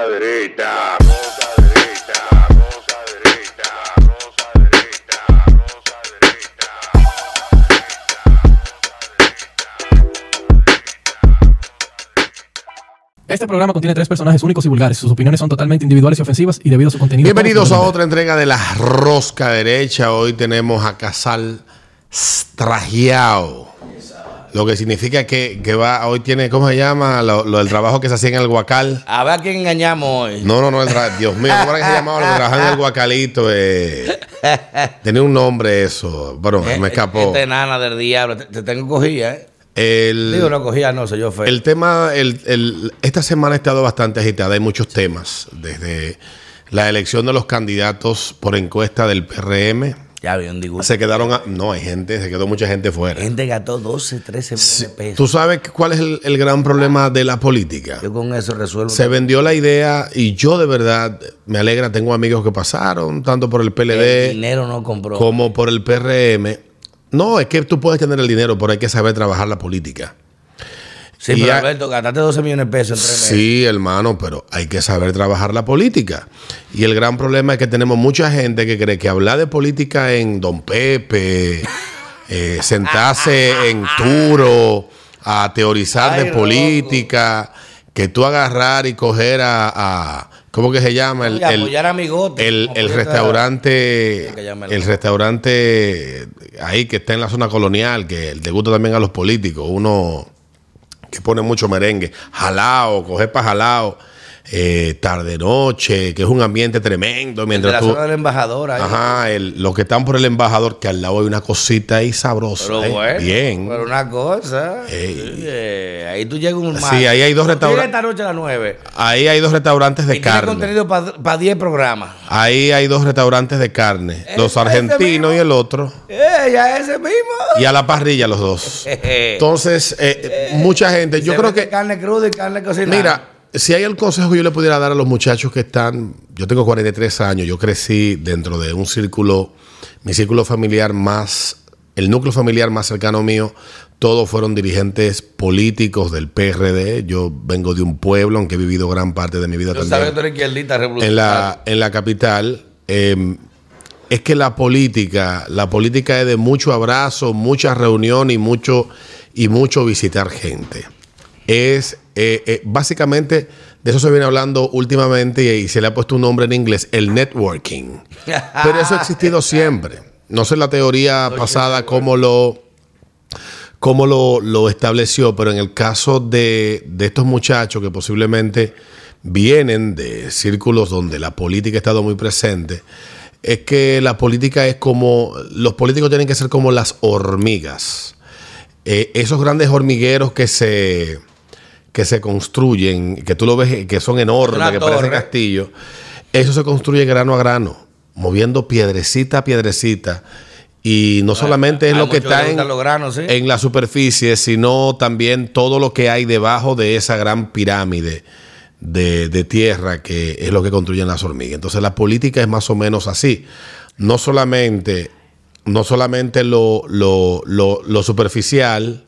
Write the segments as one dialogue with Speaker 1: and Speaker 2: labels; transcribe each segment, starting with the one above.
Speaker 1: Gozadrita, gozadrita, gozadrita, gozadrita,
Speaker 2: Este programa contiene tres personajes únicos y vulgares. Sus opiniones son totalmente individuales y ofensivas y debido a su contenido.
Speaker 3: Bienvenidos a otra entrega de la Rosca Derecha. Hoy tenemos a Casal Stragiao. Lo que significa que, que va, hoy tiene, ¿cómo se llama? Lo, lo del trabajo que se hacía en el Guacal.
Speaker 4: A ver a quién engañamos hoy.
Speaker 3: No, no, no, el Dios mío, ¿cómo era que se llamaba lo que trabajaba en el Guacalito? Eh, tenía un nombre eso. Bueno,
Speaker 4: Eh,
Speaker 3: me escapó.
Speaker 4: Esta enana del diablo. Te, te tengo cogida, ¿eh?
Speaker 3: El,
Speaker 4: Digo, no cogía, no, soy yo feo.
Speaker 3: El tema, el, el- esta semana ha estado bastante agitada. Hay muchos temas, desde la elección de los candidatos por encuesta del PRM.
Speaker 4: Ya vi un disgusto.
Speaker 3: Se quedaron, a- no, hay gente, se quedó mucha gente fuera.
Speaker 4: Gente gastó 12, 13 millones de pesos.
Speaker 3: ¿Tú sabes cuál es el, el gran problema de la política?
Speaker 4: Yo con eso resuelvo.
Speaker 3: Se vendió la idea y yo de verdad me alegra, tengo amigos que pasaron, tanto por el
Speaker 4: el
Speaker 3: PLD
Speaker 4: dinero no compró.
Speaker 3: como por el PRM. No, es que tú puedes tener el dinero, pero hay que saber trabajar la política.
Speaker 4: Sí,
Speaker 3: y
Speaker 4: pero Alberto, gastaste 12 millones de pesos en tres meses.
Speaker 3: Sí, hermano, pero hay que saber trabajar la política. Y el gran problema es que tenemos mucha gente que cree que hablar de política en Don Pepe, eh, sentarse en Turo, a teorizar
Speaker 4: Ay,
Speaker 3: de política, que tú agarrar y coger a, a- ¿cómo que se llama? El, el-
Speaker 4: apoyar a Migote.
Speaker 3: el, el restaurante,
Speaker 4: el
Speaker 3: restaurante ahí que está en la zona colonial, que le gusta también a los políticos, uno que pone mucho merengue, jalao, coger para jalao, eh, tarde noche, que es un ambiente tremendo
Speaker 4: de
Speaker 3: mientras
Speaker 4: la
Speaker 3: tú,
Speaker 4: zona del embajador. ahí.
Speaker 3: ajá, el- los que están por el embajador, que al lado hay una cosita ahí sabrosa,
Speaker 4: Pero
Speaker 3: eh,
Speaker 4: bueno.
Speaker 3: bien,
Speaker 4: Pero una cosa.
Speaker 3: Ey.
Speaker 4: eh, ahí tú llegas un
Speaker 3: Sí, ahí hay dos restaurantes.
Speaker 4: esta noche a las 9.
Speaker 3: ahí hay dos restaurantes de
Speaker 4: y
Speaker 3: carne.
Speaker 4: contenido para 10 programas.
Speaker 3: Ahí hay dos restaurantes de carne, los
Speaker 4: Ese
Speaker 3: argentinos y el otro.
Speaker 4: ¡Eh, ya ese mismo!
Speaker 3: y a la parrilla los dos. Entonces, eh, mucha gente, yo creo que,
Speaker 4: carne cruda y carne cocinada.
Speaker 3: mira, si hay el consejo que yo le pudiera dar a los muchachos que están, yo tengo 43 años, yo crecí dentro de un círculo, mi círculo familiar más, el núcleo familiar más cercano mío, todos fueron dirigentes políticos del PRD. Yo vengo de un pueblo, aunque he vivido gran parte de mi vida
Speaker 4: Tú
Speaker 3: también
Speaker 4: sabes tú
Speaker 3: en la, en la capital, eh, es que la política, la política es de mucho abrazo, mucha reunión y mucho, y mucho visitar gente. Es eh, eh, básicamente, de eso se viene hablando últimamente y, y se le ha puesto un nombre en inglés, el networking. Pero eso ha existido siempre. No sé la teoría pasada cómo lo, cómo lo, lo estableció, pero en el caso de, de estos muchachos que posiblemente vienen de círculos donde la política ha estado muy presente, es que la política es como, los políticos tienen que ser como las hormigas. Eh, esos grandes hormigueros que se, que se construyen, que tú lo ves, que son enormes,
Speaker 4: Una
Speaker 3: que parecen castillos, eso se construye grano a grano, moviendo piedrecita a piedrecita. Y no solamente es lo que está en,
Speaker 4: gustan los granos, ¿sí?
Speaker 3: en la superficie, sino también todo lo que hay debajo de esa gran pirámide de, de tierra que es lo que construyen las hormigas. Entonces la política es más o menos así. No solamente, no solamente lo, lo, lo- lo superficial,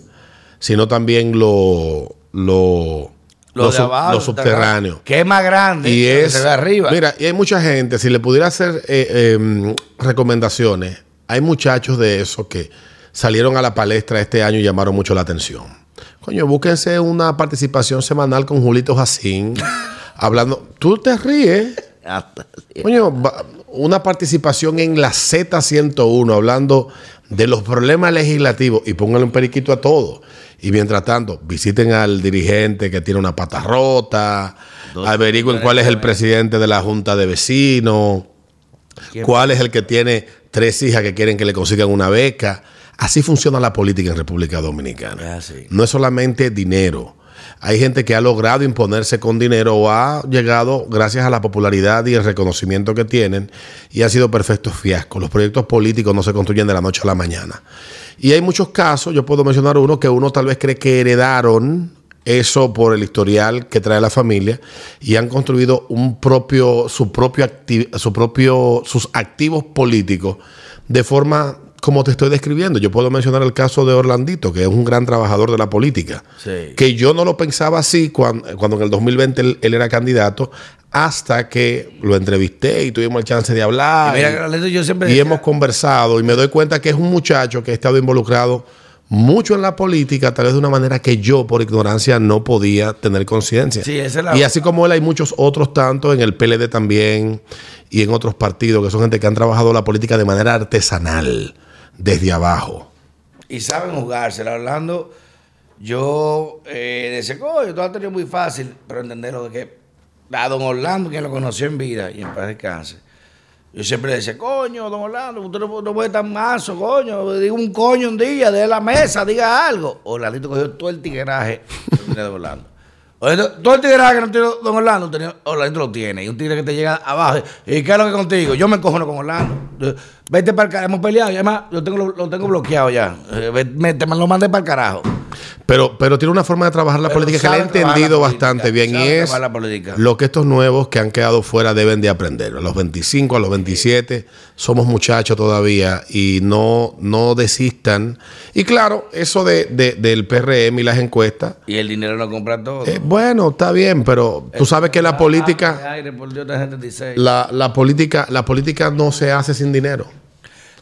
Speaker 3: sino también lo, lo,
Speaker 4: Lo
Speaker 3: lo
Speaker 4: de
Speaker 3: sub-
Speaker 4: abajo,
Speaker 3: lo subterráneo.
Speaker 4: Que es más grande.
Speaker 3: Y
Speaker 4: que
Speaker 3: es.
Speaker 4: se ve arriba.
Speaker 3: Mira, y hay mucha gente, si le pudiera hacer eh, eh, recomendaciones, hay muchachos de esos que salieron a la palestra este año y llamaron mucho la atención. Coño, búsquense una participación semanal con Julito Jacín, hablando. Tú te ríes.
Speaker 4: Hasta-
Speaker 3: Coño, va- una participación en la Z101 hablando de los problemas legislativos y pónganle un periquito a todo. Y mientras tanto, visiten al dirigente que tiene una pata rota, averigüen cuál es el presidente de la junta de vecinos, cuál es el que tiene tres hijas que quieren que le consigan una beca. Así funciona la política en República Dominicana. No es solamente dinero. Hay gente que ha logrado imponerse con dinero o ha llegado gracias a la popularidad y el reconocimiento que tienen y ha sido perfectos fiascos. Los proyectos políticos no se construyen de la noche a la mañana. Y hay muchos casos, yo puedo mencionar uno que uno tal vez cree que heredaron eso por el historial que trae la familia y han construido un propio, su propio, su propio, sus activos políticos de forma como te estoy describiendo. Yo puedo mencionar el caso de Orlandito, que es un gran trabajador de la política,
Speaker 4: Sí.
Speaker 3: que yo no lo pensaba así cuando, cuando en el 2020 él, él era candidato, hasta que lo entrevisté y tuvimos el chance de hablar.
Speaker 4: Y mira,
Speaker 3: y-
Speaker 4: Carlito, yo siempre
Speaker 3: y
Speaker 4: decía-
Speaker 3: hemos conversado y me doy cuenta que es un muchacho que ha estado involucrado mucho en la política, tal vez de una manera que yo por ignorancia no podía tener conciencia.
Speaker 4: Sí, es
Speaker 3: y así como él hay muchos otros tanto en el PLD también y en otros partidos que son gente que han trabajado la política de manera artesanal desde abajo.
Speaker 4: y saben jugársela. Orlando, yo eh, decía, coño, todo ha tenido muy fácil, pero entenderlo de que a don Orlando, quien lo conoció en vida y en paz descanse, yo siempre decía, coño, don Orlando, usted no, puede estar mazo, coño, diga un coño un día, de la mesa, diga algo. Orlandito cogió todo el tigueraje que don Orlando. Todo el tigreaje que no tiene don Orlando, tenía- Orlando lo tiene. Y un tigre que te llega abajo. ¿Y qué es lo que contigo? Yo me encojono con Orlando. Vete para el carajo. Hemos peleado. Y además, yo tengo, lo, tengo bloqueado ya. Eh, me, te lo mandé para el carajo.
Speaker 3: Pero, pero tiene una forma de trabajar la
Speaker 4: Pero
Speaker 3: política que le he entendido
Speaker 4: política,
Speaker 3: bastante bien y es
Speaker 4: política.
Speaker 3: lo que estos nuevos que han quedado fuera deben de aprender. A los 25, a los 27 somos muchachos todavía y no, no desistan. Y claro, eso de, de- del PRM y las encuestas,
Speaker 4: Y el dinero lo compra todo.
Speaker 3: eh, bueno, está bien, pero tú sabes que la política,
Speaker 4: Ah, 376.
Speaker 3: la, la política, la política no se hace sin dinero.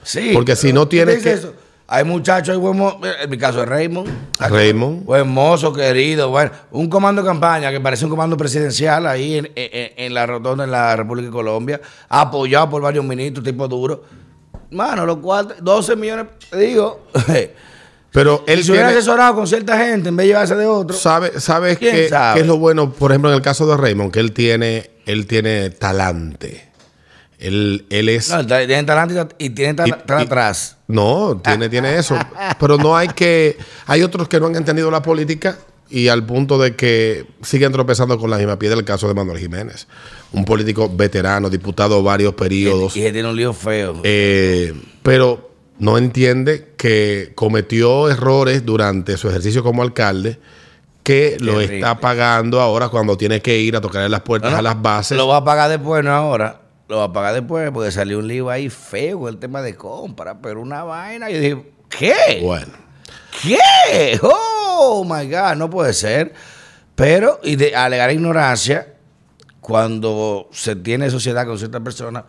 Speaker 4: Sí.
Speaker 3: porque si no
Speaker 4: ¿tú
Speaker 3: tienes que-
Speaker 4: eso? Hay muchachos, hay buen en mi caso es Raymond.
Speaker 3: Raymond.
Speaker 4: Buen mozo, querido. Bueno, un comando de campaña que parece un comando presidencial ahí en, en- en la rotonda en la República de Colombia, apoyado por varios ministros, tipo duro. Mano, los cuatro, 12 millones, te digo.
Speaker 3: Pero él
Speaker 4: se hubiera
Speaker 3: tiene-
Speaker 4: asesorado con cierta gente en vez de llevarse de otro.
Speaker 3: ¿Sabe, ¿Sabes
Speaker 4: ¿Quién
Speaker 3: qué,
Speaker 4: sabe?
Speaker 3: qué es lo bueno, por ejemplo, en el caso de Raymond? Que él tiene, él tiene talante. Él, él es.
Speaker 4: No, talento y
Speaker 3: y-
Speaker 4: atrás.
Speaker 3: No, tiene, tiene eso. Pero no hay que. Hay otros que no han entendido la política y al punto de que siguen tropezando con la misma piedra. El caso de Manuel Jiménez, un político veterano, diputado varios periodos.
Speaker 4: Y tiene un lío feo.
Speaker 3: Eh, pero no entiende que cometió errores durante su ejercicio como alcalde que lo está pagando ahora cuando tiene que ir a tocarle las puertas
Speaker 4: No, no,
Speaker 3: a las bases.
Speaker 4: Lo va a pagar después, no ahora. Lo va a pagar después porque salió un lío ahí feo el tema de compra, pero una vaina. Yo dije, ¿qué?
Speaker 3: Bueno,
Speaker 4: ¿Qué? Oh my God, no puede ser. Pero, y de alegar ignorancia, cuando se tiene sociedad con ciertas personas,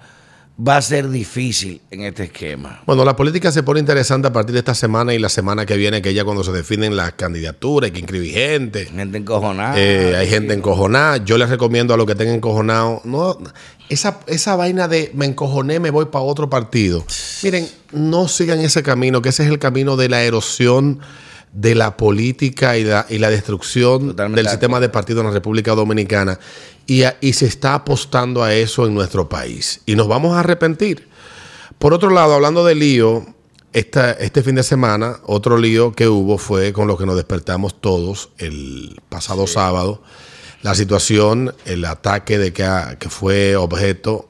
Speaker 4: va a ser difícil en este esquema.
Speaker 3: bueno, la política se pone interesante a partir de esta semana y la semana que viene, que ya cuando se definen las candidaturas, hay que inscribir gente.
Speaker 4: Gente encojonada.
Speaker 3: Eh, hay gente encojonada. Yo les recomiendo a los que estén encojonados, no, esa, esa vaina de me encojoné, me voy para otro partido. Miren, no sigan ese camino, que ese es el camino de la erosión de la política y la, y la destrucción
Speaker 4: Totalmente
Speaker 3: del
Speaker 4: de
Speaker 3: sistema de partidos en la República Dominicana. Y, a- y se está apostando a eso en nuestro país. Y nos vamos a arrepentir. Por otro lado, hablando de lío, esta- este fin de semana, otro lío que hubo fue con lo que nos despertamos todos el pasado sábado. La situación, el ataque de que, a- que fue objeto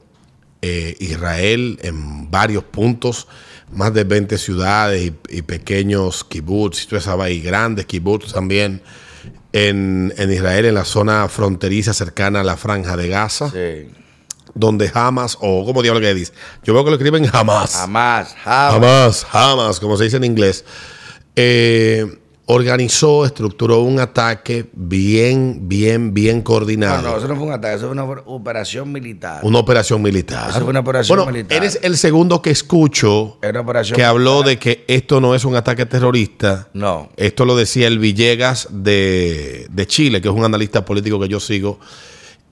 Speaker 3: eh, Israel en varios puntos, más de 20 ciudades y, y pequeños kibbutz, y toda esa vaina, y grandes kibbutz también en, en Israel, en la zona fronteriza cercana a la franja de Gaza
Speaker 4: Sí.
Speaker 3: donde Hamas, o como diablo que dice, yo veo que lo escriben Hamas.
Speaker 4: Jamás, jamás.
Speaker 3: Hamas, Hamas, como se dice en inglés, eh, organizó, estructuró un ataque bien, bien, bien
Speaker 4: No,
Speaker 3: coordinado.
Speaker 4: no, eso no fue un ataque, eso fue una operación militar.
Speaker 3: Una operación militar.
Speaker 4: Eso fue una operación
Speaker 3: bueno,
Speaker 4: militar.
Speaker 3: eres el segundo que escucho que habló de que esto no es un ataque terrorista.
Speaker 4: No.
Speaker 3: Esto lo decía el Villegas de, de Chile, que es un analista político que yo sigo.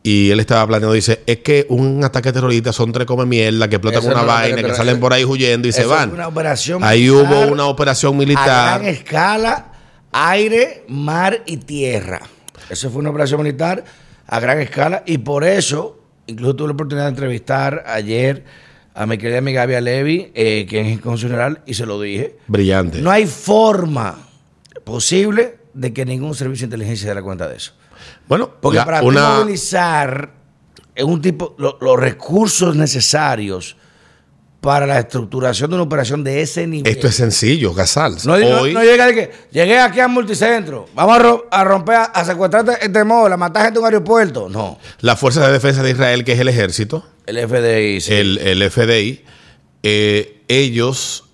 Speaker 3: Y él estaba planteando, dice, es que un ataque terrorista son tres come mierda que explotan una
Speaker 4: no
Speaker 3: vaina, que salen por ahí huyendo y se van.
Speaker 4: una operación
Speaker 3: ahí
Speaker 4: militar
Speaker 3: hubo una operación
Speaker 4: A
Speaker 3: militar.
Speaker 4: gran escala, aire, mar y tierra. Eso fue una operación militar a gran escala y por eso, incluso tuve la oportunidad de entrevistar ayer a mi querida amiga Gaby Levi, eh, quien es constitucional, y se lo dije.
Speaker 3: Brillante.
Speaker 4: No hay forma posible de que ningún servicio de inteligencia se dé cuenta de eso.
Speaker 3: bueno,
Speaker 4: Porque
Speaker 3: la-
Speaker 4: para
Speaker 3: una,
Speaker 4: movilizar un tipo lo- los recursos necesarios para la estructuración de una operación de ese nivel.
Speaker 3: esto es sencillo, Casal.
Speaker 4: no, no-
Speaker 3: Hoy,
Speaker 4: no llega de que llegué aquí al multicentro, vamos a, ro- a romper, a, a secuestrar este móvil, a matar gente en un aeropuerto. No,
Speaker 3: la Fuerza de Defensa de Israel, que es el ejército,
Speaker 4: el FDI. sí.
Speaker 3: el, el FDI, eh, ellos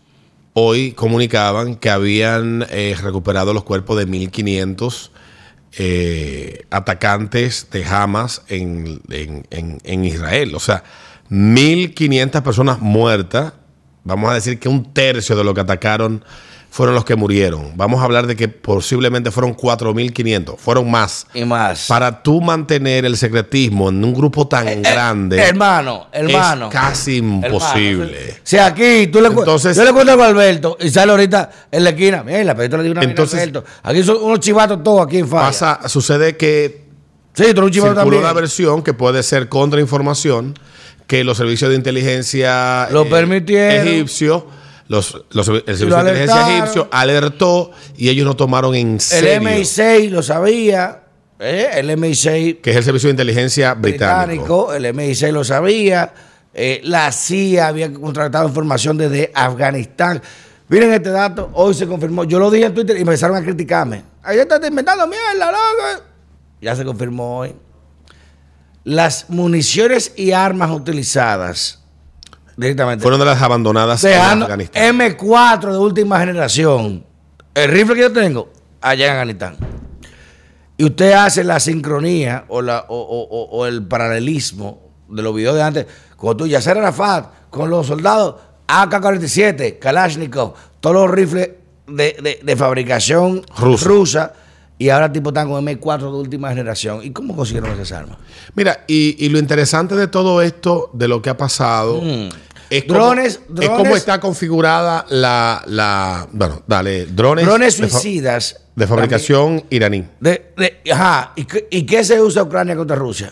Speaker 3: hoy comunicaban que habían eh, recuperado los cuerpos de 1.500 eh, atacantes de Hamas en, en- en- en Israel. O sea, 1.500 personas muertas. Vamos a decir que un tercio de lo que atacaron fueron los que murieron. Vamos a hablar de que posiblemente fueron 4.500, fueron más.
Speaker 4: Y más.
Speaker 3: Para tú mantener el secretismo en un grupo tan
Speaker 4: Eh,
Speaker 3: grande
Speaker 4: hermano, hermano.
Speaker 3: es casi imposible.
Speaker 4: Si aquí tú le
Speaker 3: Entonces-
Speaker 4: yo le cuento a Alberto y sale ahorita en la esquina, mira, pero yo le digo una
Speaker 3: Entonces-
Speaker 4: Entonces, Alberto. Aquí son unos chivatos todos aquí en falla.
Speaker 3: Pasa, sucede que
Speaker 4: sí,
Speaker 3: circuló
Speaker 4: también.
Speaker 3: una versión que puede ser contrainformación que los servicios de inteligencia
Speaker 4: Lo permitieron.
Speaker 3: egipcios los, los- el servicio
Speaker 4: lo
Speaker 3: de inteligencia egipcio alertó y ellos no tomaron en
Speaker 4: el
Speaker 3: serio
Speaker 4: MI6 lo sabía, ¿eh? el MI6
Speaker 3: que es el servicio de inteligencia británico.
Speaker 4: británico, el MI6 lo sabía, eh, la CIA había contratado información desde Afganistán. Miren este dato, hoy se confirmó. Yo lo dije en Twitter y empezaron a criticarme. Ahí está inventando mierda, loco. Ya se confirmó hoy. Las municiones y armas utilizadas directamente
Speaker 3: fueron de las abandonadas en Afganistán.
Speaker 4: M4 de última generación. El rifle que yo tengo, allá en Afganistán. Y usted hace la sincronía o, la, o, o- o- el paralelismo de los videos de antes, con tú, Yasser Arafat, con los soldados AK-47, Kalashnikov, todos los rifles de, de- de fabricación
Speaker 3: Rusa.
Speaker 4: rusa, y ahora tipo están con M4 de última generación. ¿Y cómo consiguieron esas armas?
Speaker 3: Mira, y, y lo interesante de todo esto, de lo que ha pasado, es, cómo,
Speaker 4: Mm. Drones-
Speaker 3: es cómo
Speaker 4: drones-
Speaker 3: está configurada la, la bueno, dale, drones,
Speaker 4: Drones suicidas.
Speaker 3: de fabricación iraní.
Speaker 4: De, de- ajá, ¿Y qué, ¿y qué se usa Ucrania contra Rusia?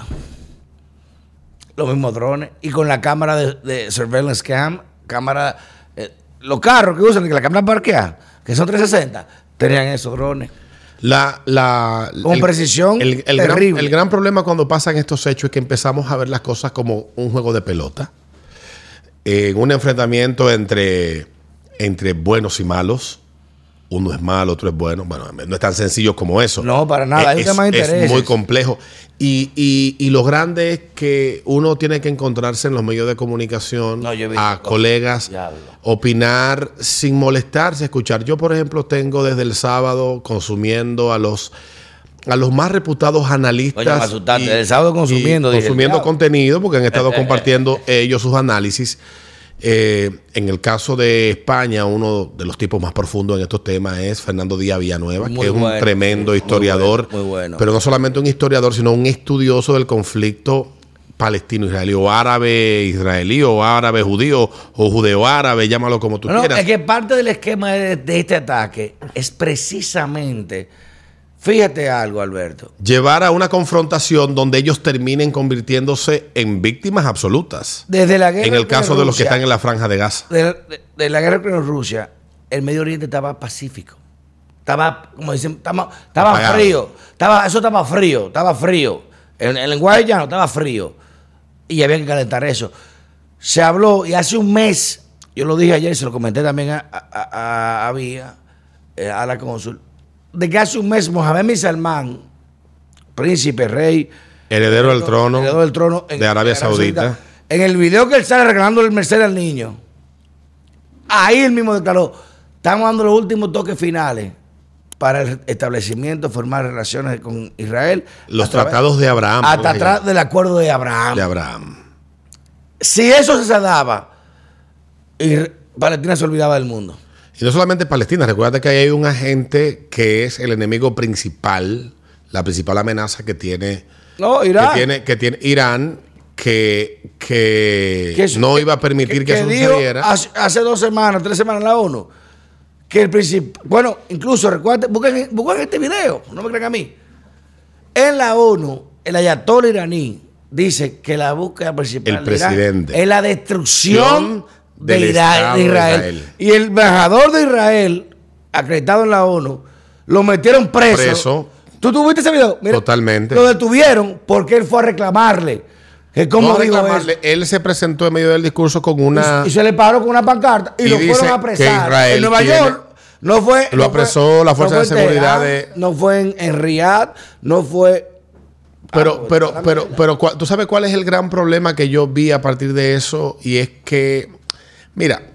Speaker 4: Los mismos drones. Y con la cámara de, de surveillance cam, cámara, eh, los carros que usan, que la cámara parquea, que son 360, tenían esos drones.
Speaker 3: La, la,
Speaker 4: Con precisión
Speaker 3: gran,
Speaker 4: terrible.
Speaker 3: el gran problema cuando pasan estos hechos es que empezamos a ver las cosas como un juego de pelota. En un enfrentamiento entre, entre buenos y malos. Uno es malo, otro es bueno. Bueno, no es tan sencillo como eso.
Speaker 4: No, para nada, hay
Speaker 3: Es, muy complejo. Y, y, y lo grande es que uno tiene que encontrarse en los medios de comunicación
Speaker 4: No,
Speaker 3: a colegas,
Speaker 4: Diablo.
Speaker 3: opinar sin molestarse, escuchar. Yo, por ejemplo, tengo desde el sábado consumiendo a los a los más reputados analistas.
Speaker 4: Me asustaste. El sábado consumiendo,
Speaker 3: y consumiendo contenido, porque han estado compartiendo ellos sus análisis. Eh, en el caso de España, uno de los tipos más profundos en estos temas es Fernando Díaz Villanueva,
Speaker 4: Muy
Speaker 3: que es un tremendo
Speaker 4: muy
Speaker 3: historiador,
Speaker 4: bueno, muy bueno.
Speaker 3: pero no solamente un historiador, sino un estudioso del conflicto palestino-israelí, o árabe-israelí, o árabe-judío, o judeo-árabe, llámalo como tú
Speaker 4: No, no,
Speaker 3: quieras.
Speaker 4: es que parte del esquema de, de este ataque es precisamente, fíjate algo, Alberto.
Speaker 3: Llevar a una confrontación donde ellos terminen convirtiéndose en víctimas absolutas.
Speaker 4: Desde la guerra
Speaker 3: En el caso de los que están en la franja de Gaza.
Speaker 4: de, de- de la guerra con Rusia, el Medio Oriente estaba pacífico. Estaba, como dicen, estaba, frío. Estaba, eso estaba frío, estaba frío. En el lenguaje llano estaba frío. Y había que calentar eso. Se habló, y hace un mes, yo lo dije ayer, se lo comenté también a, a, a- a Vía, eh, a la cónsul, de que hace un mes Mohamed bin Salman, príncipe, rey,
Speaker 3: Heredero del trono,
Speaker 4: heredero del trono en-
Speaker 3: de Arabia Saudita.
Speaker 4: En el video que él sale regalando el Mercedes al niño, ahí él mismo declaró, estamos dando los últimos toques finales para el establecimiento, formar relaciones con Israel.
Speaker 3: Los tratados de Abraham.
Speaker 4: Hasta atrás del acuerdo de Abraham.
Speaker 3: de Abraham.
Speaker 4: Si eso se daba, Palestina se olvidaba del mundo.
Speaker 3: Y no solamente Palestina, recuerda que ahí hay un agente que es el enemigo principal, la principal amenaza que tiene,
Speaker 4: No, Irán.
Speaker 3: que tiene, que tiene Irán, que, que no iba a permitir que, eso sucediera.
Speaker 4: Hace, hace dos semanas, tres semanas en la ONU, que el principal. Bueno, incluso recuerden, busquen, busquen este video, no me crean a mí. En la ONU, el ayatollah iraní dice que la búsqueda principal
Speaker 3: El
Speaker 4: Irán es la destrucción de, Ira-
Speaker 3: Estado
Speaker 4: de
Speaker 3: de
Speaker 4: Israel.
Speaker 3: Israel.
Speaker 4: Y el embajador de Israel, acreditado en la ONU, lo metieron preso.
Speaker 3: Preso.
Speaker 4: ¿Tú tuviste ese video?
Speaker 3: Totalmente.
Speaker 4: Lo detuvieron porque él fue a reclamarle. Cómo
Speaker 3: No reclamarle, él se presentó en medio del discurso con una...
Speaker 4: Y se le paró con una pancarta y,
Speaker 3: Y
Speaker 4: lo fueron a apresar.
Speaker 3: Israel
Speaker 4: en Nueva
Speaker 3: tiene-
Speaker 4: York no fue.
Speaker 3: Lo
Speaker 4: no
Speaker 3: apresó
Speaker 4: fue-
Speaker 3: la Fuerza
Speaker 4: no
Speaker 3: de Seguridad
Speaker 4: Teherán,
Speaker 3: de-
Speaker 4: No fue en, en Riyadh, no fue.
Speaker 3: Pero,
Speaker 4: Ah,
Speaker 3: pero,
Speaker 4: pues,
Speaker 3: pero, pero, cua- tú sabes cuál es el gran problema que yo vi a partir de eso y es que, mira,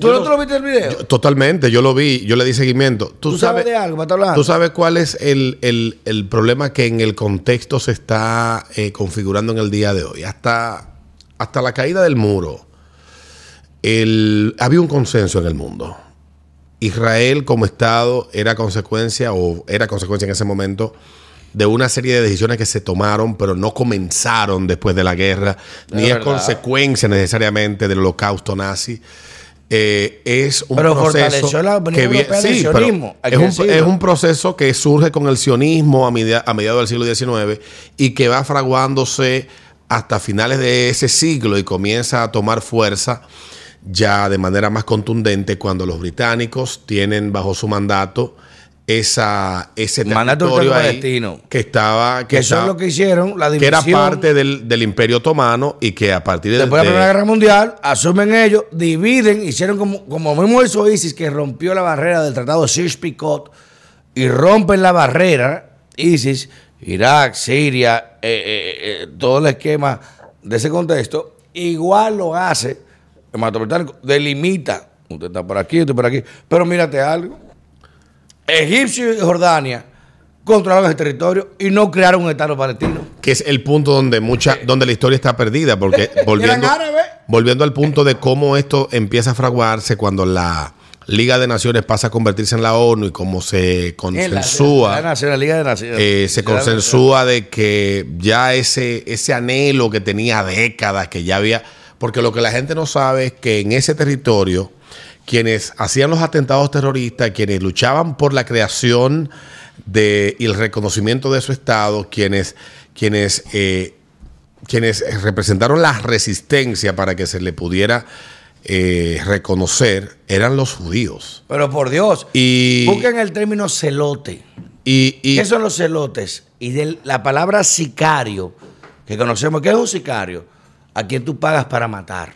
Speaker 4: ¿Tú no te lo viste el video?
Speaker 3: Yo- totalmente, yo lo vi, yo le di seguimiento. ¿Tú,
Speaker 4: ¿Tú sabes de algo? ¿Me estás hablando?
Speaker 3: ¿Tú sabes cuál es el, el- el problema que en el contexto se está eh, configurando en el día de hoy? Hasta, hasta la caída del muro, el- había un consenso en el mundo. Israel como Estado era consecuencia, o era consecuencia en ese momento, de una serie de decisiones que se tomaron, pero no comenzaron después de la guerra, ni es consecuencia necesariamente del holocausto nazi. Eh, es un
Speaker 4: Pero
Speaker 3: proceso
Speaker 4: la
Speaker 3: que
Speaker 4: Europea
Speaker 3: sí,
Speaker 4: sionismo,
Speaker 3: es, un, es un proceso que surge con el sionismo a, media- a mediados del siglo XIX y que va fraguándose hasta finales de ese siglo y comienza a tomar fuerza ya de manera más contundente cuando los británicos tienen bajo su mandato esa, ese territorio ahí
Speaker 4: palestino.
Speaker 3: que estaba
Speaker 4: que eso es lo que hicieron, la
Speaker 3: que
Speaker 4: división.
Speaker 3: era parte del, del imperio otomano y que a partir de,
Speaker 4: Después de la Primera Guerra Mundial, asumen ellos, dividen, hicieron como, como mismo hizo ISIS, que rompió la barrera del Tratado de Sykes-Picot y rompen la barrera, ISIS, Irak, Siria, eh, eh, eh, todo el esquema de ese contexto, igual lo hace el mandato británico, delimita, usted está por aquí, usted por aquí, pero mírate algo, Egipcio y Jordania controlaron ese territorio y no crearon un Estado palestino.
Speaker 3: que es el punto donde mucha donde la historia está perdida porque volviendo volviendo al punto de cómo esto empieza a fraguarse cuando la Liga de Naciones pasa a convertirse en la ONU y cómo se
Speaker 4: la-
Speaker 3: consensúa
Speaker 4: la Nación, la Liga de Naciones.
Speaker 3: eh, se consensúa de que ya ese, ese anhelo que tenía décadas, que ya había, porque lo que la gente no sabe es que en ese territorio, quienes hacían los atentados terroristas, quienes luchaban por la creación de, y el reconocimiento de su Estado, quienes, quienes, eh, quienes representaron la resistencia para que se le pudiera eh, reconocer, eran los judíos.
Speaker 4: Pero por Dios,
Speaker 3: Y,
Speaker 4: busquen el término celote.
Speaker 3: y, y-
Speaker 4: ¿Qué son los celotes? Y de la palabra sicario, que conocemos, ¿qué es un sicario? A quien tú pagas para matar.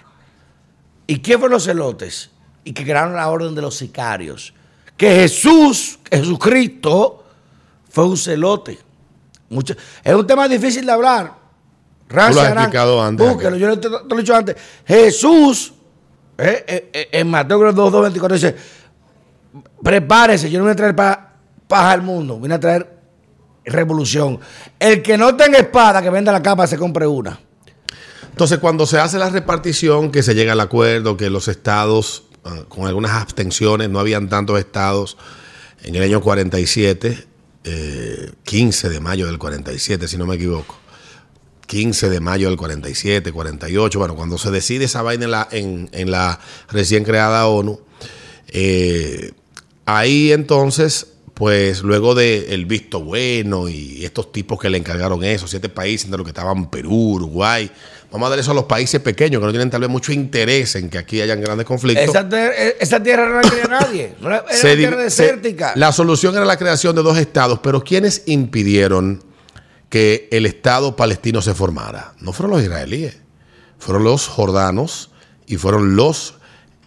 Speaker 4: ¿Y qué fueron los celotes? Y que crearon la orden de los sicarios. Que Jesús, Jesucristo, fue un celote. Mucho- es un tema difícil de hablar. Rancy
Speaker 3: Tú lo has explicado antes,
Speaker 4: Búsquelo, yo lo te, te lo he dicho antes. Jesús, eh, eh, eh, en Mateo 2.24 dice, prepárese, yo no voy a traer pa- paja al mundo, vine a traer revolución. El que no tenga espada, que venda la capa, se compre una.
Speaker 3: Entonces, cuando se hace la repartición, que se llega al acuerdo, que los estados, con algunas abstenciones, no habían tantos estados en el año 47, eh, 15 de mayo del 47, si no me equivoco. 15 de mayo del 47, 48, bueno, cuando se decide esa vaina en la, recién creada ONU, eh, ahí entonces, pues luego del visto bueno y estos tipos que le encargaron eso, siete países de los que estaban Perú, Uruguay, vamos a dar eso a los países pequeños que no tienen tal vez mucho interés en que aquí hayan grandes conflictos.
Speaker 4: Esa, ter- esa tierra no la quería nadie. Era,
Speaker 3: Se
Speaker 4: una tierra desértica.
Speaker 3: la solución era la creación de dos estados, pero ¿quiénes impidieron que el Estado palestino se formara? No fueron los israelíes, fueron los jordanos y fueron los,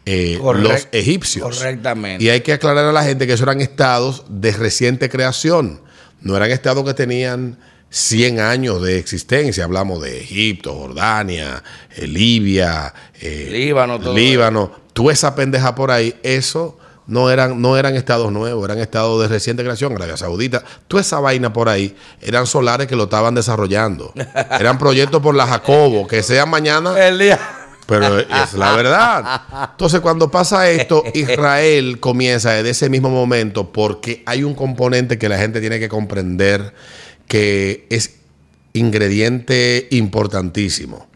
Speaker 3: eh, los egipcios.
Speaker 4: correctamente.
Speaker 3: Y hay que aclarar a la gente que esos eran estados de reciente creación, no eran estados que tenían 100 años de existencia. Hablamos de Egipto, Jordania, eh, Libia, eh,
Speaker 4: Líbano, todo
Speaker 3: Líbano, tú esa pendeja por ahí, eso no eran, no eran estados nuevos, eran estados de reciente creación, Arabia Saudita, toda esa vaina por ahí, eran solares que lo estaban desarrollando. Eran proyectos por la Jacobo, que sean mañana,
Speaker 4: El día.
Speaker 3: pero es la verdad. Entonces, cuando pasa esto, Israel comienza desde ese mismo momento, porque hay un componente que la gente tiene que comprender que es ingrediente importantísimo.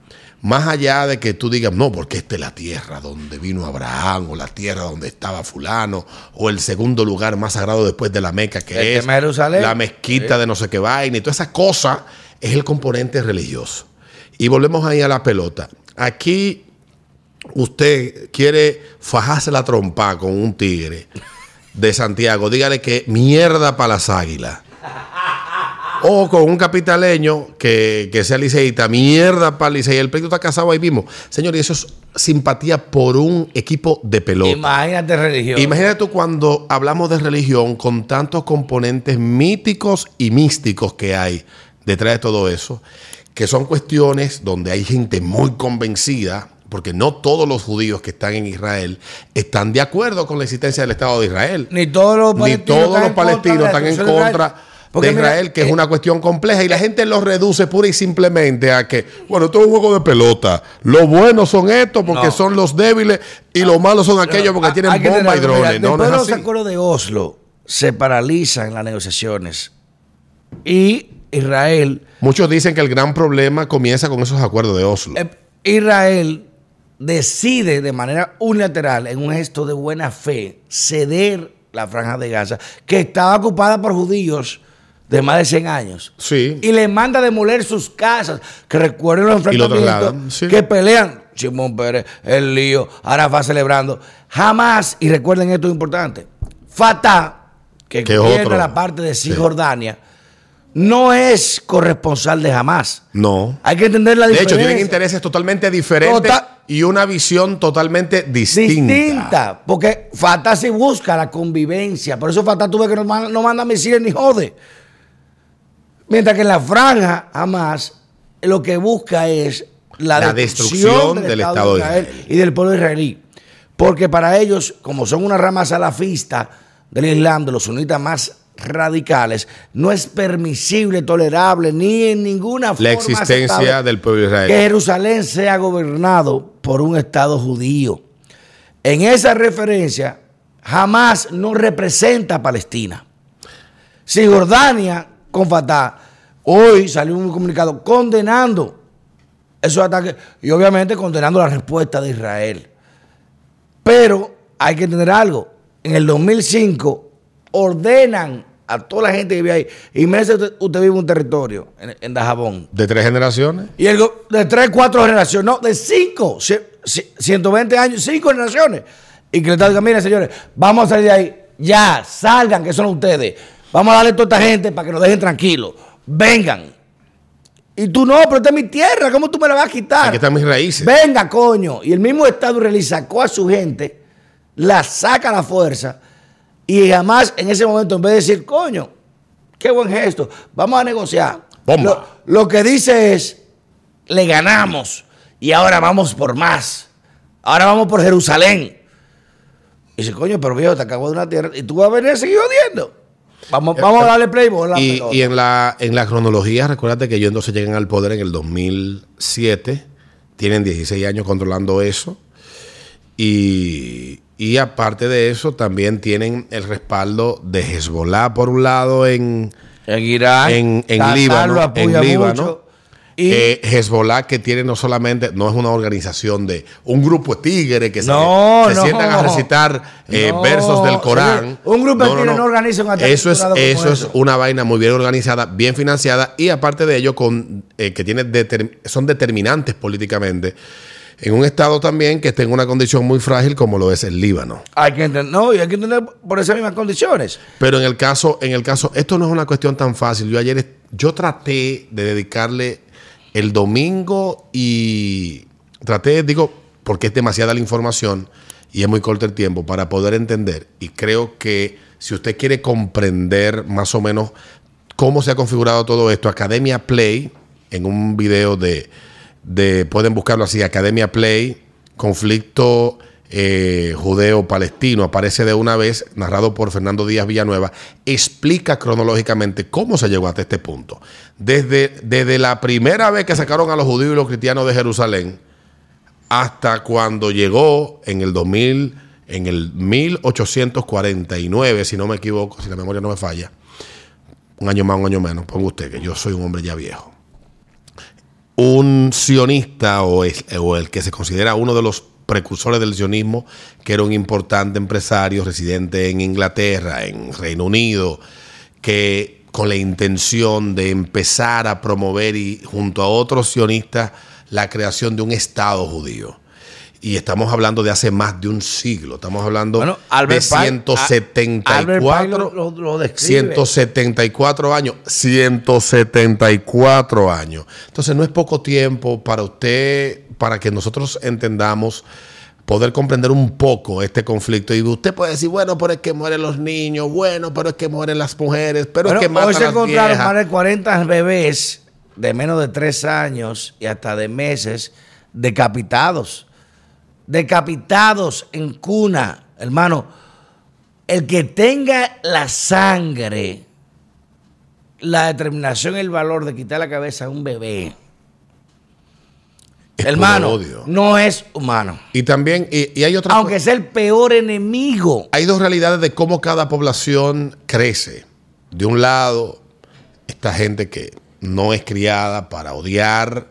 Speaker 3: Más allá de que tú digas, no, porque esta es la tierra donde vino Abraham, o la tierra donde estaba fulano, o el segundo lugar más sagrado después de la Meca, que
Speaker 4: El
Speaker 3: es
Speaker 4: Jerusalén.
Speaker 3: la mezquita de no sé qué vaina, y toda esa cosa es el componente religioso. Y volvemos ahí a la pelota. Aquí usted quiere fajarse la trompa con un tigre de Santiago, dígale que mierda para las águilas. O con un capitaleño que, que sea liceísta, mierda para Licey. El pleito está casado ahí mismo. Señor, y eso es simpatía por un equipo de pelota.
Speaker 4: Imagínate religión.
Speaker 3: Imagínate tú cuando hablamos de religión con tantos componentes míticos y místicos que hay detrás de todo eso, que son cuestiones donde hay gente muy convencida, porque no todos los judíos que están en Israel están de acuerdo con la existencia del Estado de Israel.
Speaker 4: Ni todos los
Speaker 3: Ni
Speaker 4: palestinos
Speaker 3: todos
Speaker 4: están
Speaker 3: los
Speaker 4: en contra de
Speaker 3: palestinos están en contra.
Speaker 4: Porque
Speaker 3: de
Speaker 4: mira,
Speaker 3: Israel, que es
Speaker 4: eh,
Speaker 3: una cuestión compleja, y la gente lo reduce pura y simplemente a que, bueno, esto es un juego de pelota. Los buenos son estos porque
Speaker 4: No.
Speaker 3: son los débiles y los malos son aquellos porque tienen
Speaker 4: hay
Speaker 3: bomba y
Speaker 4: tener
Speaker 3: drones.
Speaker 4: mira,
Speaker 3: No, no es
Speaker 4: de los
Speaker 3: así.
Speaker 4: acuerdos de Oslo se paralizan las negociaciones y Israel
Speaker 3: Muchos dicen que el gran problema comienza con esos acuerdos de Oslo.
Speaker 4: Eh, Israel decide de manera unilateral, en un gesto de buena fe, ceder la franja de Gaza, que estaba ocupada por judíos de más de 100 años.
Speaker 3: Sí.
Speaker 4: Y le manda a demoler sus casas, que recuerden los
Speaker 3: lo
Speaker 4: enfrentamientos,
Speaker 3: sí.
Speaker 4: que pelean. Simón Pérez, el lío, Arafat celebrando. Jamás, y recuerden esto es importante, Fatah, que
Speaker 3: otro.
Speaker 4: la parte de
Speaker 3: Sí.
Speaker 4: Cisjordania, no es corresponsal de Hamas.
Speaker 3: No.
Speaker 4: Hay que entender la
Speaker 3: De
Speaker 4: diferencia.
Speaker 3: hecho, tienen intereses totalmente diferentes
Speaker 4: Total-
Speaker 3: y una visión totalmente distinta.
Speaker 4: distinta. Porque Fatah sí busca la convivencia. Por eso Fatah tuve que no, man- no manda misiles ni jode. Mientras que en la franja, jamás, lo que busca es la,
Speaker 3: La destrucción del Estado de Israel.
Speaker 4: y del pueblo israelí. Porque para ellos, como son una rama salafista del Islam, de los sunitas más radicales, no es permisible, tolerable, ni en ninguna forma
Speaker 3: La existencia del pueblo de Israel.
Speaker 4: que Jerusalén sea gobernado por un Estado judío. En esa referencia, jamás no representa a Palestina. Cisjordania con Fatah, hoy salió un comunicado condenando esos ataques y obviamente condenando la respuesta de Israel. Pero hay que entender algo. En el 2005 ordenan a toda la gente que vive ahí. Y usted, usted vive en un territorio, en, en Dajabón,
Speaker 3: De tres generaciones.
Speaker 4: y el, de tres, cuatro generaciones, no, de cinco, ci- ci- 120 años, cinco generaciones. Y que le está diciendo, miren señores, vamos a salir de ahí, ya, salgan, que son ustedes. Vamos a darle a toda esta gente para que nos dejen tranquilos. Vengan. Y tú no, pero esta es mi tierra, ¿cómo tú me la vas a quitar?
Speaker 3: Aquí están mis raíces.
Speaker 4: Venga, coño. Y el mismo Estado israelí sacó a su gente, la saca a la fuerza, y jamás en ese momento, en vez de decir, coño, qué buen gesto, vamos a negociar.
Speaker 3: Bomba.
Speaker 4: Lo, lo que dice es, le ganamos y ahora vamos por más. Ahora vamos por Jerusalén. Y dice, coño, pero viejo, te acabo de una tierra y tú vas a venir a seguir odiando. Vamos, vamos a darle play a la
Speaker 3: Y, en la en la cronología, recuérdate que ellos entonces llegan al poder en el 2007. Tienen 16 años controlando eso. Y, y aparte de eso, también tienen el respaldo de Hezbollah, por un lado, en,
Speaker 4: En Irán,
Speaker 3: en, en
Speaker 4: Qatar
Speaker 3: Líbano.
Speaker 4: lo
Speaker 3: En
Speaker 4: apoya
Speaker 3: Líbano.
Speaker 4: Y
Speaker 3: Eh, Hezbollah que tiene no solamente, no es una organización de un grupo de tigres que se,
Speaker 4: No,
Speaker 3: se
Speaker 4: no.
Speaker 3: sientan a recitar eh,
Speaker 4: No,
Speaker 3: versos del Corán.
Speaker 4: Un grupo de tigres no organiza un ataque
Speaker 3: Eso es, eso es una vaina muy bien organizada, bien financiada y aparte de ello con eh, que tiene son determinantes políticamente en un estado también que está en una condición muy frágil como lo es el Líbano.
Speaker 4: hay que entender, no, y hay que entender por esas mismas condiciones.
Speaker 3: Pero en el caso, en el caso, esto no es una cuestión tan fácil. Yo ayer, yo traté de dedicarle el domingo y traté, digo, porque es demasiada la información y es muy corto el tiempo para poder entender. Y creo que si usted quiere comprender más o menos cómo se ha configurado todo esto, Academia Play, en un video de, de pueden buscarlo así, Academia Play, conflicto eh, judeo-palestino, aparece de una vez, narrado por Fernando Díaz Villanueva, explica cronológicamente cómo se llegó hasta este punto. Desde, desde la primera vez que sacaron a los judíos y los cristianos de Jerusalén, hasta cuando llegó en el 2000, en el 1849, si no me equivoco, si la memoria no me falla, un año más, un año menos, ponga usted que yo soy un hombre ya viejo. Un sionista es- o el que se considera uno de los precursores del sionismo, que era un importante empresario residente en Inglaterra, en Reino Unido, que con la intención de empezar a promover y junto a otros sionistas la creación de un Estado judío. Y estamos hablando de hace más de un siglo. Estamos hablando
Speaker 4: Bueno,
Speaker 3: de
Speaker 4: Pike-
Speaker 3: 174,
Speaker 4: Albert Pike lo- lo- lo describe.
Speaker 3: 174 años. 174 años. Entonces no es poco tiempo para usted, para que nosotros entendamos, poder comprender un poco este conflicto. Y usted puede decir, bueno, pero es que mueren los niños, bueno, pero es que mueren las mujeres, pero es que matan
Speaker 4: hoy se encontraron más de 40 bebés de menos de 3 años y hasta de meses decapitados. Decapitados en cuna, hermano. El que tenga la sangre, la determinación y el valor de quitar la cabeza a un bebé,
Speaker 3: Es
Speaker 4: hermano,
Speaker 3: odio.
Speaker 4: no es humano.
Speaker 3: Y también, y, y hay otra
Speaker 4: Aunque sea el peor enemigo.
Speaker 3: hay dos realidades de cómo cada población crece. De un lado, esta gente que no es criada para odiar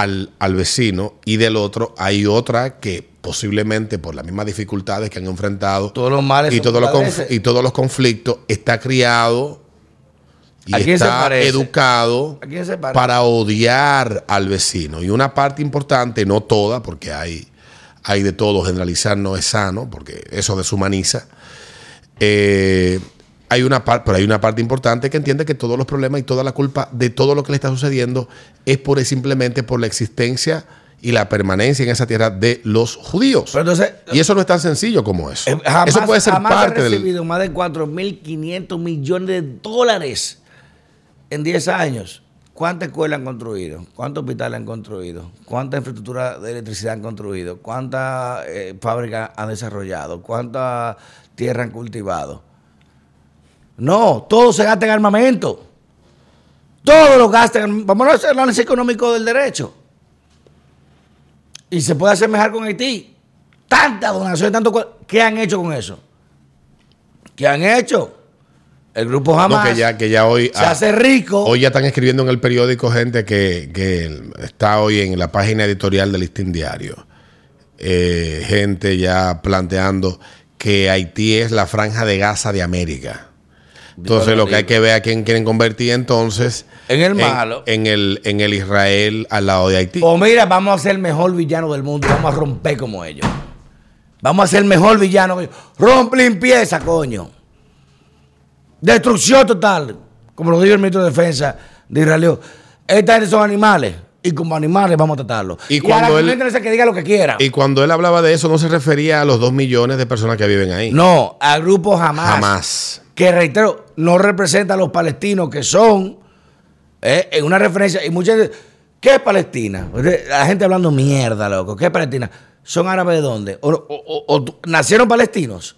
Speaker 3: al, al vecino, y del otro hay otra que posiblemente por las mismas dificultades que han enfrentado
Speaker 4: Todos los males
Speaker 3: y, todos los y todos los conflictos está criado y
Speaker 4: ¿A quién se
Speaker 3: está educado para odiar al vecino. Y una parte importante, no toda, porque hay, hay de todo, generalizar no es sano, porque eso deshumaniza. Eh, hay una parte, pero hay una parte importante que entiende que todos los problemas y toda la culpa de todo lo que le está sucediendo es por simplemente por la existencia y la permanencia en esa tierra de los judíos.
Speaker 4: Pero entonces,
Speaker 3: y eso no es tan sencillo como eso.
Speaker 4: Eh, jamás-
Speaker 3: eso puede ser
Speaker 4: jamás
Speaker 3: parte del.
Speaker 4: recibido más de 4.500 millones de dólares en 10 años. ¿Cuántas escuelas han construido? ¿Cuántos hospitales han construido? ¿Cuánta infraestructura de electricidad han construido? ¿Cuántas eh, fábricas han desarrollado? ¿Cuánta tierra han cultivado? No, todo se gasta en armamento. Todo lo gasta en Vamos a hacer el análisis económico del derecho. Y se puede asemejar con Haití. Tanta donación, tanto. ¿Qué han hecho con eso? ¿Qué han hecho? El grupo
Speaker 3: No,
Speaker 4: jamás
Speaker 3: que ya, que ya hoy.
Speaker 4: se
Speaker 3: ah,
Speaker 4: hace rico.
Speaker 3: Hoy ya están escribiendo en el periódico gente que, que está hoy en la página editorial del Listín Diario. Eh, gente ya planteando que Haití es la franja de Gaza de América. Entonces lo que hay que ver a quién quieren convertir entonces
Speaker 4: En el malo.
Speaker 3: En, el, en el Israel al lado de Haití.
Speaker 4: O mira, vamos a ser el mejor villano del mundo y vamos a romper como ellos. Vamos a ser el mejor villano. Rompe, limpieza, coño. Destrucción total. Como lo dijo el ministro de Defensa de Israel. Esta gente son animales. Y como animales vamos a tratarlos.
Speaker 3: Y
Speaker 4: Y,
Speaker 3: cuando
Speaker 4: a la
Speaker 3: él-
Speaker 4: que no interesa que diga lo que quiera.
Speaker 3: Y cuando él hablaba de eso no se refería a los dos millones de personas que viven ahí.
Speaker 4: no, al grupo jamás.
Speaker 3: Jamás.
Speaker 4: Que reitero, no representa a los palestinos que son, eh, en una referencia, y muchas veces, ¿qué es Palestina? La gente hablando mierda, loco, ¿qué es Palestina? ¿Son árabes de dónde? ¿O, o- o- o nacieron palestinos?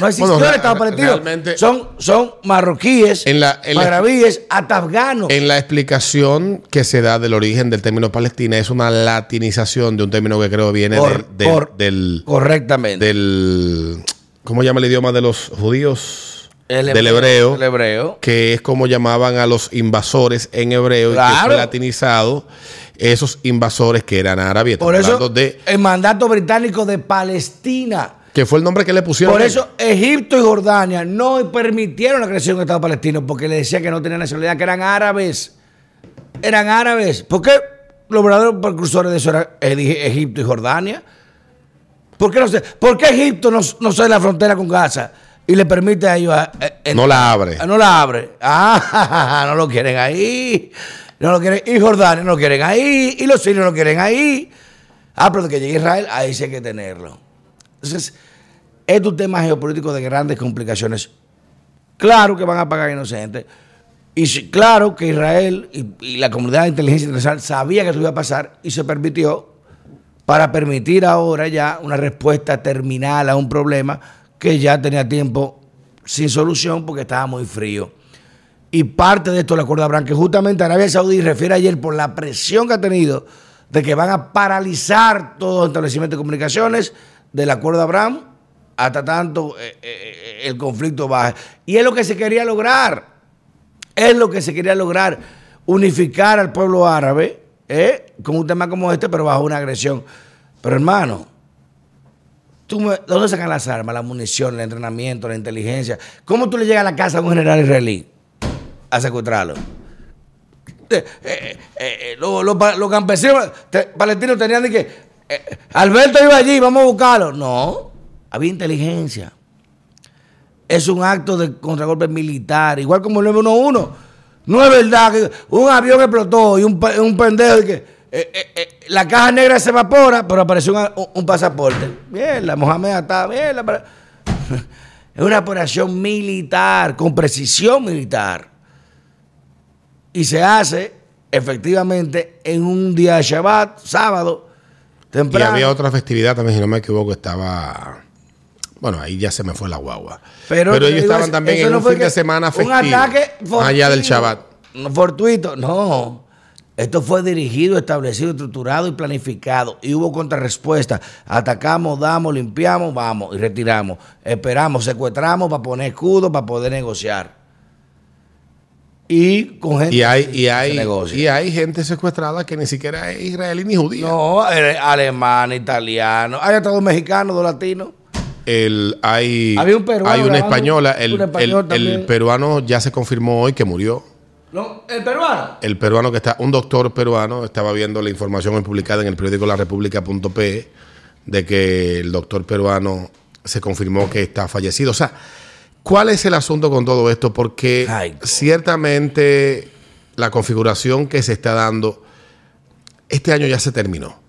Speaker 4: No existió
Speaker 3: Bueno,
Speaker 4: el Estado palestino. son, son marroquíes,
Speaker 3: En la- en la-
Speaker 4: hasta afganos.
Speaker 3: En la explicación que se da del origen del término Palestina es una latinización de un término que creo viene
Speaker 4: Cor-
Speaker 3: del, del,
Speaker 4: cor-
Speaker 3: del,
Speaker 4: correctamente.
Speaker 3: del- ¿cómo llama el idioma de los judíos?
Speaker 4: El
Speaker 3: del hebreo,
Speaker 4: El hebreo.
Speaker 3: que es como llamaban a los invasores en hebreo y que fue latinizado esos invasores que eran árabes.
Speaker 4: Por eso,
Speaker 3: de
Speaker 4: el mandato británico de Palestina.
Speaker 3: que fue el nombre que le pusieron.
Speaker 4: Por eso Egipto y Jordania no permitieron la creación del Estado palestino porque le decían que no tenían nacionalidad, que eran árabes. Eran árabes. ¿Por qué los verdaderos precursores de eso eran Egi- Egipto y Jordania? ¿Por qué no, sé? ¿Por qué Egipto no, no sale la frontera con Gaza y le permite a ellos...
Speaker 3: no la abre.
Speaker 4: Ah, No la abre. Ah, no lo quieren ahí. No lo quieren. Y Jordania no lo quieren ahí. Y los sirios no lo quieren ahí. Ah, pero de que llegue Israel, ahí sí hay que tenerlo. Entonces, es un tema geopolítico de grandes complicaciones. Claro que van a pagar inocentes. Y claro que Israel y, y la comunidad de inteligencia internacional sabía que esto iba a pasar y se permitió para permitir ahora ya una respuesta terminal a un problema que ya tenía tiempo sin solución porque estaba muy frío. Y parte de esto el acuerdo de Abraham, que justamente Arabia Saudí refiere ayer por la presión que ha tenido de que van a paralizar todos los establecimientos de comunicaciones del acuerdo de Abraham hasta tanto eh, eh, el conflicto baje. Y es lo que se quería lograr. Es lo que se quería lograr. Unificar al pueblo árabe ¿eh? con un tema como este, pero bajo una agresión. Pero hermano, ¿tú me- ¿de dónde sacan las armas, la munición, el entrenamiento, la inteligencia? ¿Cómo tú le llegas a la casa a un general israelí a secuestrarlo? Eh, eh, eh, los, campesinos te- palestinos tenían de que Alberto iba allí, vamos a buscarlo. No, había inteligencia. Es un acto de contragolpe militar, igual como el 911. No es verdad que un avión explotó y un, un pendejo y que eh, eh, eh, la caja negra se evapora, pero apareció un, un- un pasaporte. Mierda, Mohamed está, Es una operación militar, con precisión militar. Y se hace efectivamente en un día de Shabbat, sábado,
Speaker 3: Y
Speaker 4: temprano.
Speaker 3: había otra festividad también, si no me equivoco, estaba. Bueno, ahí ya se me fue la guagua.
Speaker 4: Pero,
Speaker 3: ellos estaban
Speaker 4: es-
Speaker 3: también en
Speaker 4: no
Speaker 3: un fin de semana festivo.
Speaker 4: Un ataque
Speaker 3: allá del Shabbat.
Speaker 4: no Fortuito, no. Esto fue dirigido, establecido, estructurado y planificado. Y hubo contrarrespuesta. Atacamos, damos, limpiamos, vamos y retiramos. Esperamos, secuestramos para poner escudos, para poder negociar. Y con gente
Speaker 3: Y hay,
Speaker 4: que
Speaker 3: y, hay,
Speaker 4: negocia.
Speaker 3: y hay gente secuestrada que ni siquiera es israelí ni judía.
Speaker 4: No, eh, alemán, italiano. Hay hasta dos mexicanos, dos latinos.
Speaker 3: El, hay,
Speaker 4: Había un peruano
Speaker 3: hay una española. El,
Speaker 4: un español
Speaker 3: el- el peruano ya se confirmó hoy que murió.
Speaker 4: No, el peruano.
Speaker 3: El peruano que está, un doctor peruano, estaba viendo la información hoy publicada en el periódico La República.pe de que el doctor peruano se confirmó que está fallecido. O sea, ¿cuál es el asunto con todo esto? Porque
Speaker 4: Ay,
Speaker 3: ciertamente la configuración que se está dando este año ya se terminó.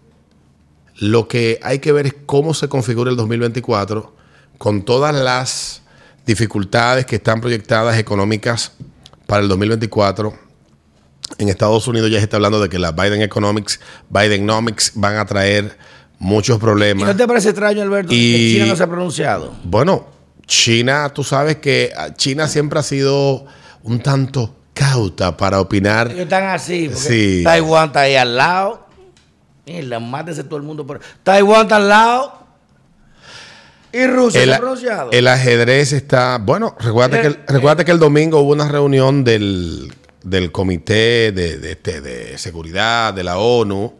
Speaker 3: Lo que hay que ver es cómo se configura el 2024 con todas las dificultades que están proyectadas económicas para el 2024. En Estados Unidos ya se está hablando de que las Biden Economics, Bidenomics van a traer muchos
Speaker 4: ¿Y
Speaker 3: problemas.
Speaker 4: no te parece extraño, Alberto,
Speaker 3: Y-
Speaker 4: que China no se ha pronunciado?
Speaker 3: Bueno, China, tú sabes que ah, China siempre ha sido un tanto cauta para opinar.
Speaker 4: Ellos están así. Porque
Speaker 3: Sí.
Speaker 4: Taiwán está ahí al lado. Mira, mátese todo el mundo. Por... Taiwán está al lado. Y Rusia
Speaker 3: El,
Speaker 4: se ha pronunciado.
Speaker 3: el ajedrez está. Bueno, recuerda, que, el- recuerda que el domingo hubo una reunión del, del Comité de, de, este- de Seguridad de la ONU,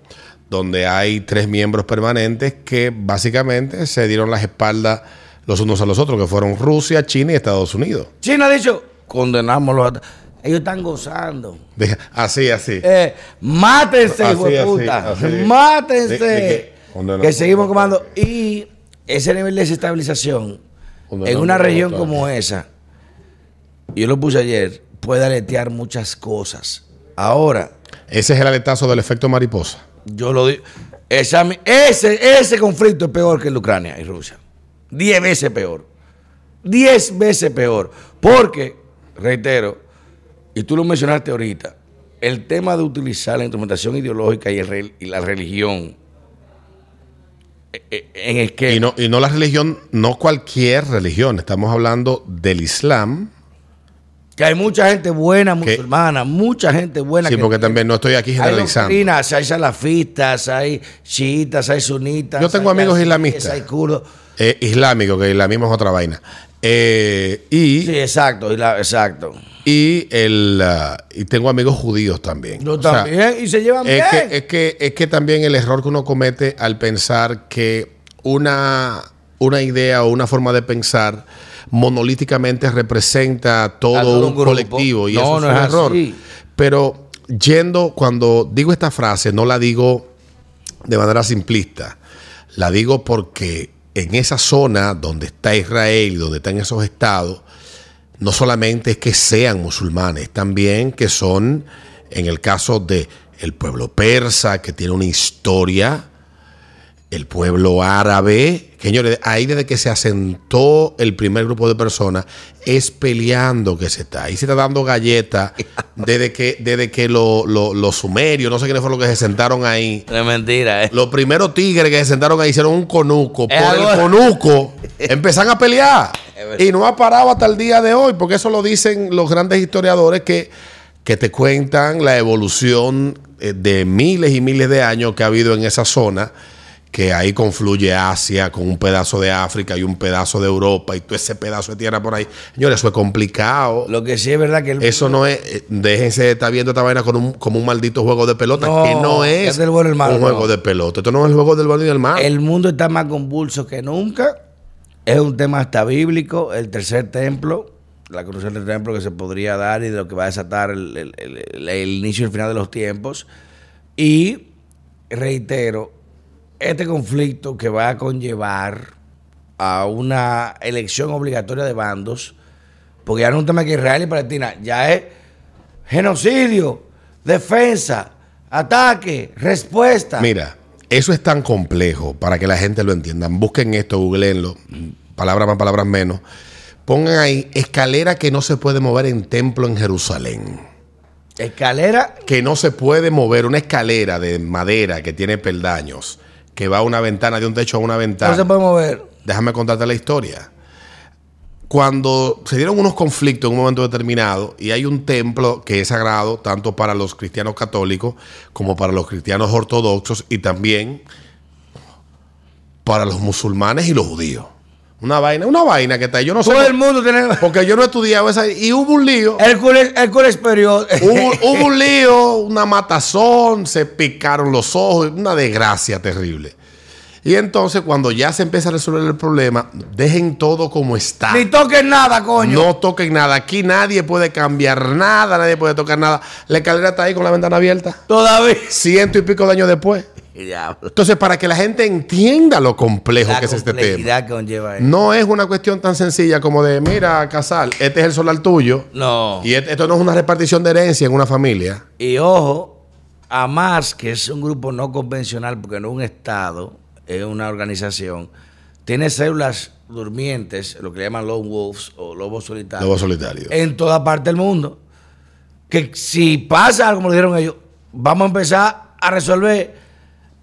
Speaker 3: donde hay tres miembros permanentes que básicamente se dieron las espaldas los unos a los otros, que fueron Rusia, China y Estados Unidos.
Speaker 4: China ha dicho, condenamos los Ellos están gozando.
Speaker 3: De- así, así.
Speaker 4: Eh, mátense,
Speaker 3: Así,
Speaker 4: hijo de
Speaker 3: así,
Speaker 4: puta.
Speaker 3: así.
Speaker 4: Mátense.
Speaker 3: De- de que-
Speaker 4: que seguimos comando. Y ese nivel de desestabilización en una región como esa, yo lo puse ayer, puede aletear muchas cosas. Ahora,
Speaker 3: Ese es el aletazo del efecto mariposa.
Speaker 4: yo lo digo. esa ese, ese conflicto es peor que el de Ucrania y Rusia. Diez veces peor. Diez veces peor. Porque, reitero, y tú lo mencionaste ahorita, el tema de utilizar la instrumentación ideológica y, el rel- y la religión eh, eh.
Speaker 3: Y no, y no la religión, no cualquier religión. Estamos hablando del Islam.
Speaker 4: que hay mucha gente buena,
Speaker 3: Que-
Speaker 4: musulmana, mucha gente buena.
Speaker 3: Sí,
Speaker 4: que
Speaker 3: porque también no estoy aquí
Speaker 4: Hay
Speaker 3: generalizando.
Speaker 4: doctrinas, hay salafistas, hay chiitas, hay sunitas.
Speaker 3: Yo tengo
Speaker 4: hay
Speaker 3: amigos islamistas.
Speaker 4: Hay kurdos.
Speaker 3: Eh, islámico, que el islamismo es otra vaina. Eh, y,
Speaker 4: Sí, exacto, y la- exacto.
Speaker 3: y, el, ah, y tengo amigos judíos también.
Speaker 4: Yo
Speaker 3: O sea,
Speaker 4: también, y se llevan
Speaker 3: es,
Speaker 4: bien.
Speaker 3: que, es, que, es que también el error que uno comete al pensar que una, una idea o una forma de pensar monolíticamente representa todo,
Speaker 4: todo
Speaker 3: un, colectivo y
Speaker 4: No,
Speaker 3: eso
Speaker 4: no
Speaker 3: es un error.
Speaker 4: así.
Speaker 3: Pero yendo, cuando digo esta frase, no la digo de manera simplista. La digo porque en esa zona donde está Israel donde están esos estados, no solamente es que sean musulmanes, también que son, en el caso de el pueblo persa, que tiene una historia, el pueblo árabe, señores, ahí desde que se asentó el primer grupo de personas, es peleando que se está. Ahí se está dando galletas desde que, desde que lo- lo- los sumerios, no sé quiénes fueron los que se sentaron ahí.
Speaker 4: No es mentira, ¿eh?
Speaker 3: Los primeros tigres que se sentaron ahí hicieron un conuco. Por
Speaker 4: algo-
Speaker 3: el conuco empezaron a pelear. Y no ha parado hasta el día de hoy, porque eso lo dicen los grandes historiadores que, que te cuentan la evolución eh, de miles y miles de años que ha habido en esa zona, que ahí confluye Asia con un pedazo de África y un pedazo de Europa y todo ese pedazo de tierra por ahí. Señores, eso es complicado.
Speaker 4: Lo que sí es verdad que el
Speaker 3: Eso no es, eh, déjense de estar viendo esta vaina con un, como un maldito juego de pelota,
Speaker 4: No,
Speaker 3: que no es
Speaker 4: es del bueno
Speaker 3: un juego de pelota. Esto no es el juego del bueno y del malo.
Speaker 4: el mundo está más convulso que nunca. Es un tema hasta bíblico, el tercer templo, la construcción del templo que se podría dar y de lo que va a desatar el inicio y el final de los tiempos. Y reitero, este conflicto que va a conllevar a una elección obligatoria de bandos, porque ya no es un tema que Israel y Palestina, ya es genocidio, defensa, ataque, respuesta.
Speaker 3: Mira, eso es tan complejo para que la gente lo entienda. Busquen esto, googleenlo, palabras más, palabras menos. Pongan ahí escalera que no se puede mover en templo en Jerusalén.
Speaker 4: Escalera
Speaker 3: Que no se puede mover una escalera de madera que tiene peldaños, que va a una ventana, de un techo a una
Speaker 4: No
Speaker 3: ventana.
Speaker 4: se puede mover.
Speaker 3: Déjame contarte la historia. Cuando se dieron unos conflictos en un momento determinado y hay un templo que es sagrado tanto para los cristianos católicos como para los cristianos ortodoxos y también para los musulmanes y los judíos. Una vaina, una vaina que está ahí. Yo no sé.
Speaker 4: Todo el mundo tiene.
Speaker 3: Porque yo no he estudiado esa. Y hubo un lío.
Speaker 4: El cura, el superior.
Speaker 3: Hubo, hubo un lío, una matazón, se picaron los ojos, una desgracia terrible. Y entonces, cuando ya se empieza a resolver el problema, dejen todo como está.
Speaker 4: Ni toquen nada, coño.
Speaker 3: No toquen nada. Aquí nadie puede cambiar nada, nadie puede tocar nada. La escalera está ahí con la ventana abierta.
Speaker 4: Todavía.
Speaker 3: Ciento y pico de años después. Entonces, para que la gente entienda lo complejo
Speaker 4: La
Speaker 3: que es este tema.
Speaker 4: conlleva eso.
Speaker 3: No es una cuestión tan sencilla como de, mira, Casal, este es el solar tuyo.
Speaker 4: No.
Speaker 3: Y esto no es una repartición de herencia en una familia.
Speaker 4: Y ojo, AMAS, que es un grupo no convencional, porque no es un Estado, es una organización, tiene células durmientes, lo que le llaman lone wolves o lobos solitarios,
Speaker 3: Lobo solitario.
Speaker 4: en toda parte del mundo. Que si pasa algo, como lo dijeron ellos, vamos a empezar a resolver.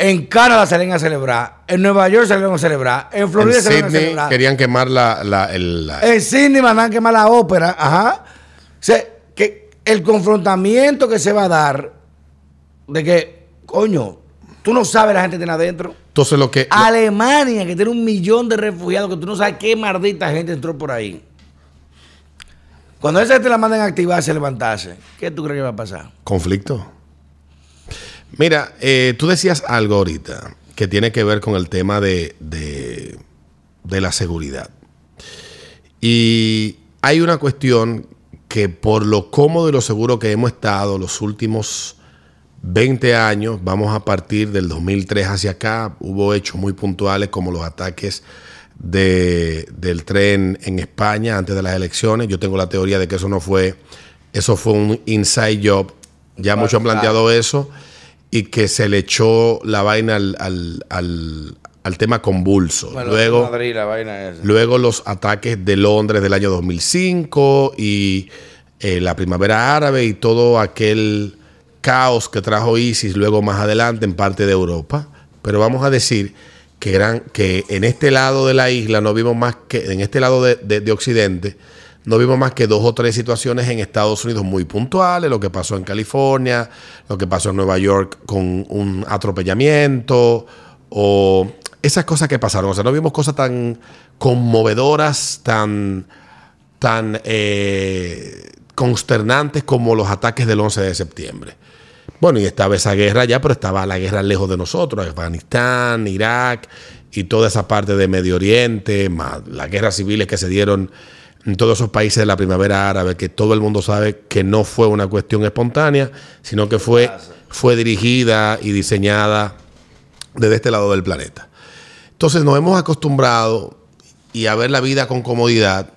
Speaker 4: En Canadá salen a celebrar, en Nueva York salen a celebrar, en Florida
Speaker 3: en
Speaker 4: salen a
Speaker 3: Sydney
Speaker 4: celebrar.
Speaker 3: querían quemar la, la- el- la-
Speaker 4: En Sydney mandan a quemar la ópera, ajá. O sea, que el confrontamiento que se va a dar de que, coño, tú no sabes la gente que tiene adentro.
Speaker 3: Entonces lo que...
Speaker 4: Alemania, que tiene un millón de refugiados, que tú no sabes qué maldita gente entró por ahí. Cuando esa gente la mandan a activarse, a levantarse, ¿qué tú crees que va a pasar?
Speaker 3: conflicto. Mira, eh, tú decías algo ahorita que tiene que ver con el tema de, de, de la seguridad. Y hay una cuestión que por lo cómodo y lo seguro que hemos estado los últimos 20 años, vamos a partir del 2003 hacia acá, hubo hechos muy puntuales como los ataques de- del tren en España antes de las elecciones. Yo tengo la teoría de que eso no fue, eso fue un inside job. Ya muchos han planteado eso y que se le echó la vaina al, al- al- al tema convulso. Luego,
Speaker 4: Madrid, la vaina esa.
Speaker 3: Luego los ataques de Londres del año 2005 y eh, la primavera árabe y todo aquel caos que trajo ISIS luego más adelante en parte de Europa. Pero vamos a decir que, eran, que en este lado de la isla no vimos más que, en este lado de, de- de Occidente, no vimos más que dos o tres situaciones en Estados Unidos muy puntuales, lo que pasó en California, lo que pasó en Nueva York con un atropellamiento o esas cosas que pasaron. O sea, no vimos cosas tan conmovedoras, tan, tan eh, consternantes como los ataques del 11 de septiembre. Bueno, y estaba esa guerra ya, pero estaba la guerra lejos de nosotros, Afganistán, Irak y toda esa parte de Medio Oriente, más las guerras civiles que se dieron en todos esos países de la primavera árabe, que todo el mundo sabe que no fue una cuestión espontánea, sino que fue, fue dirigida y diseñada desde este lado del planeta. Entonces nos hemos acostumbrado y a ver la vida con comodidad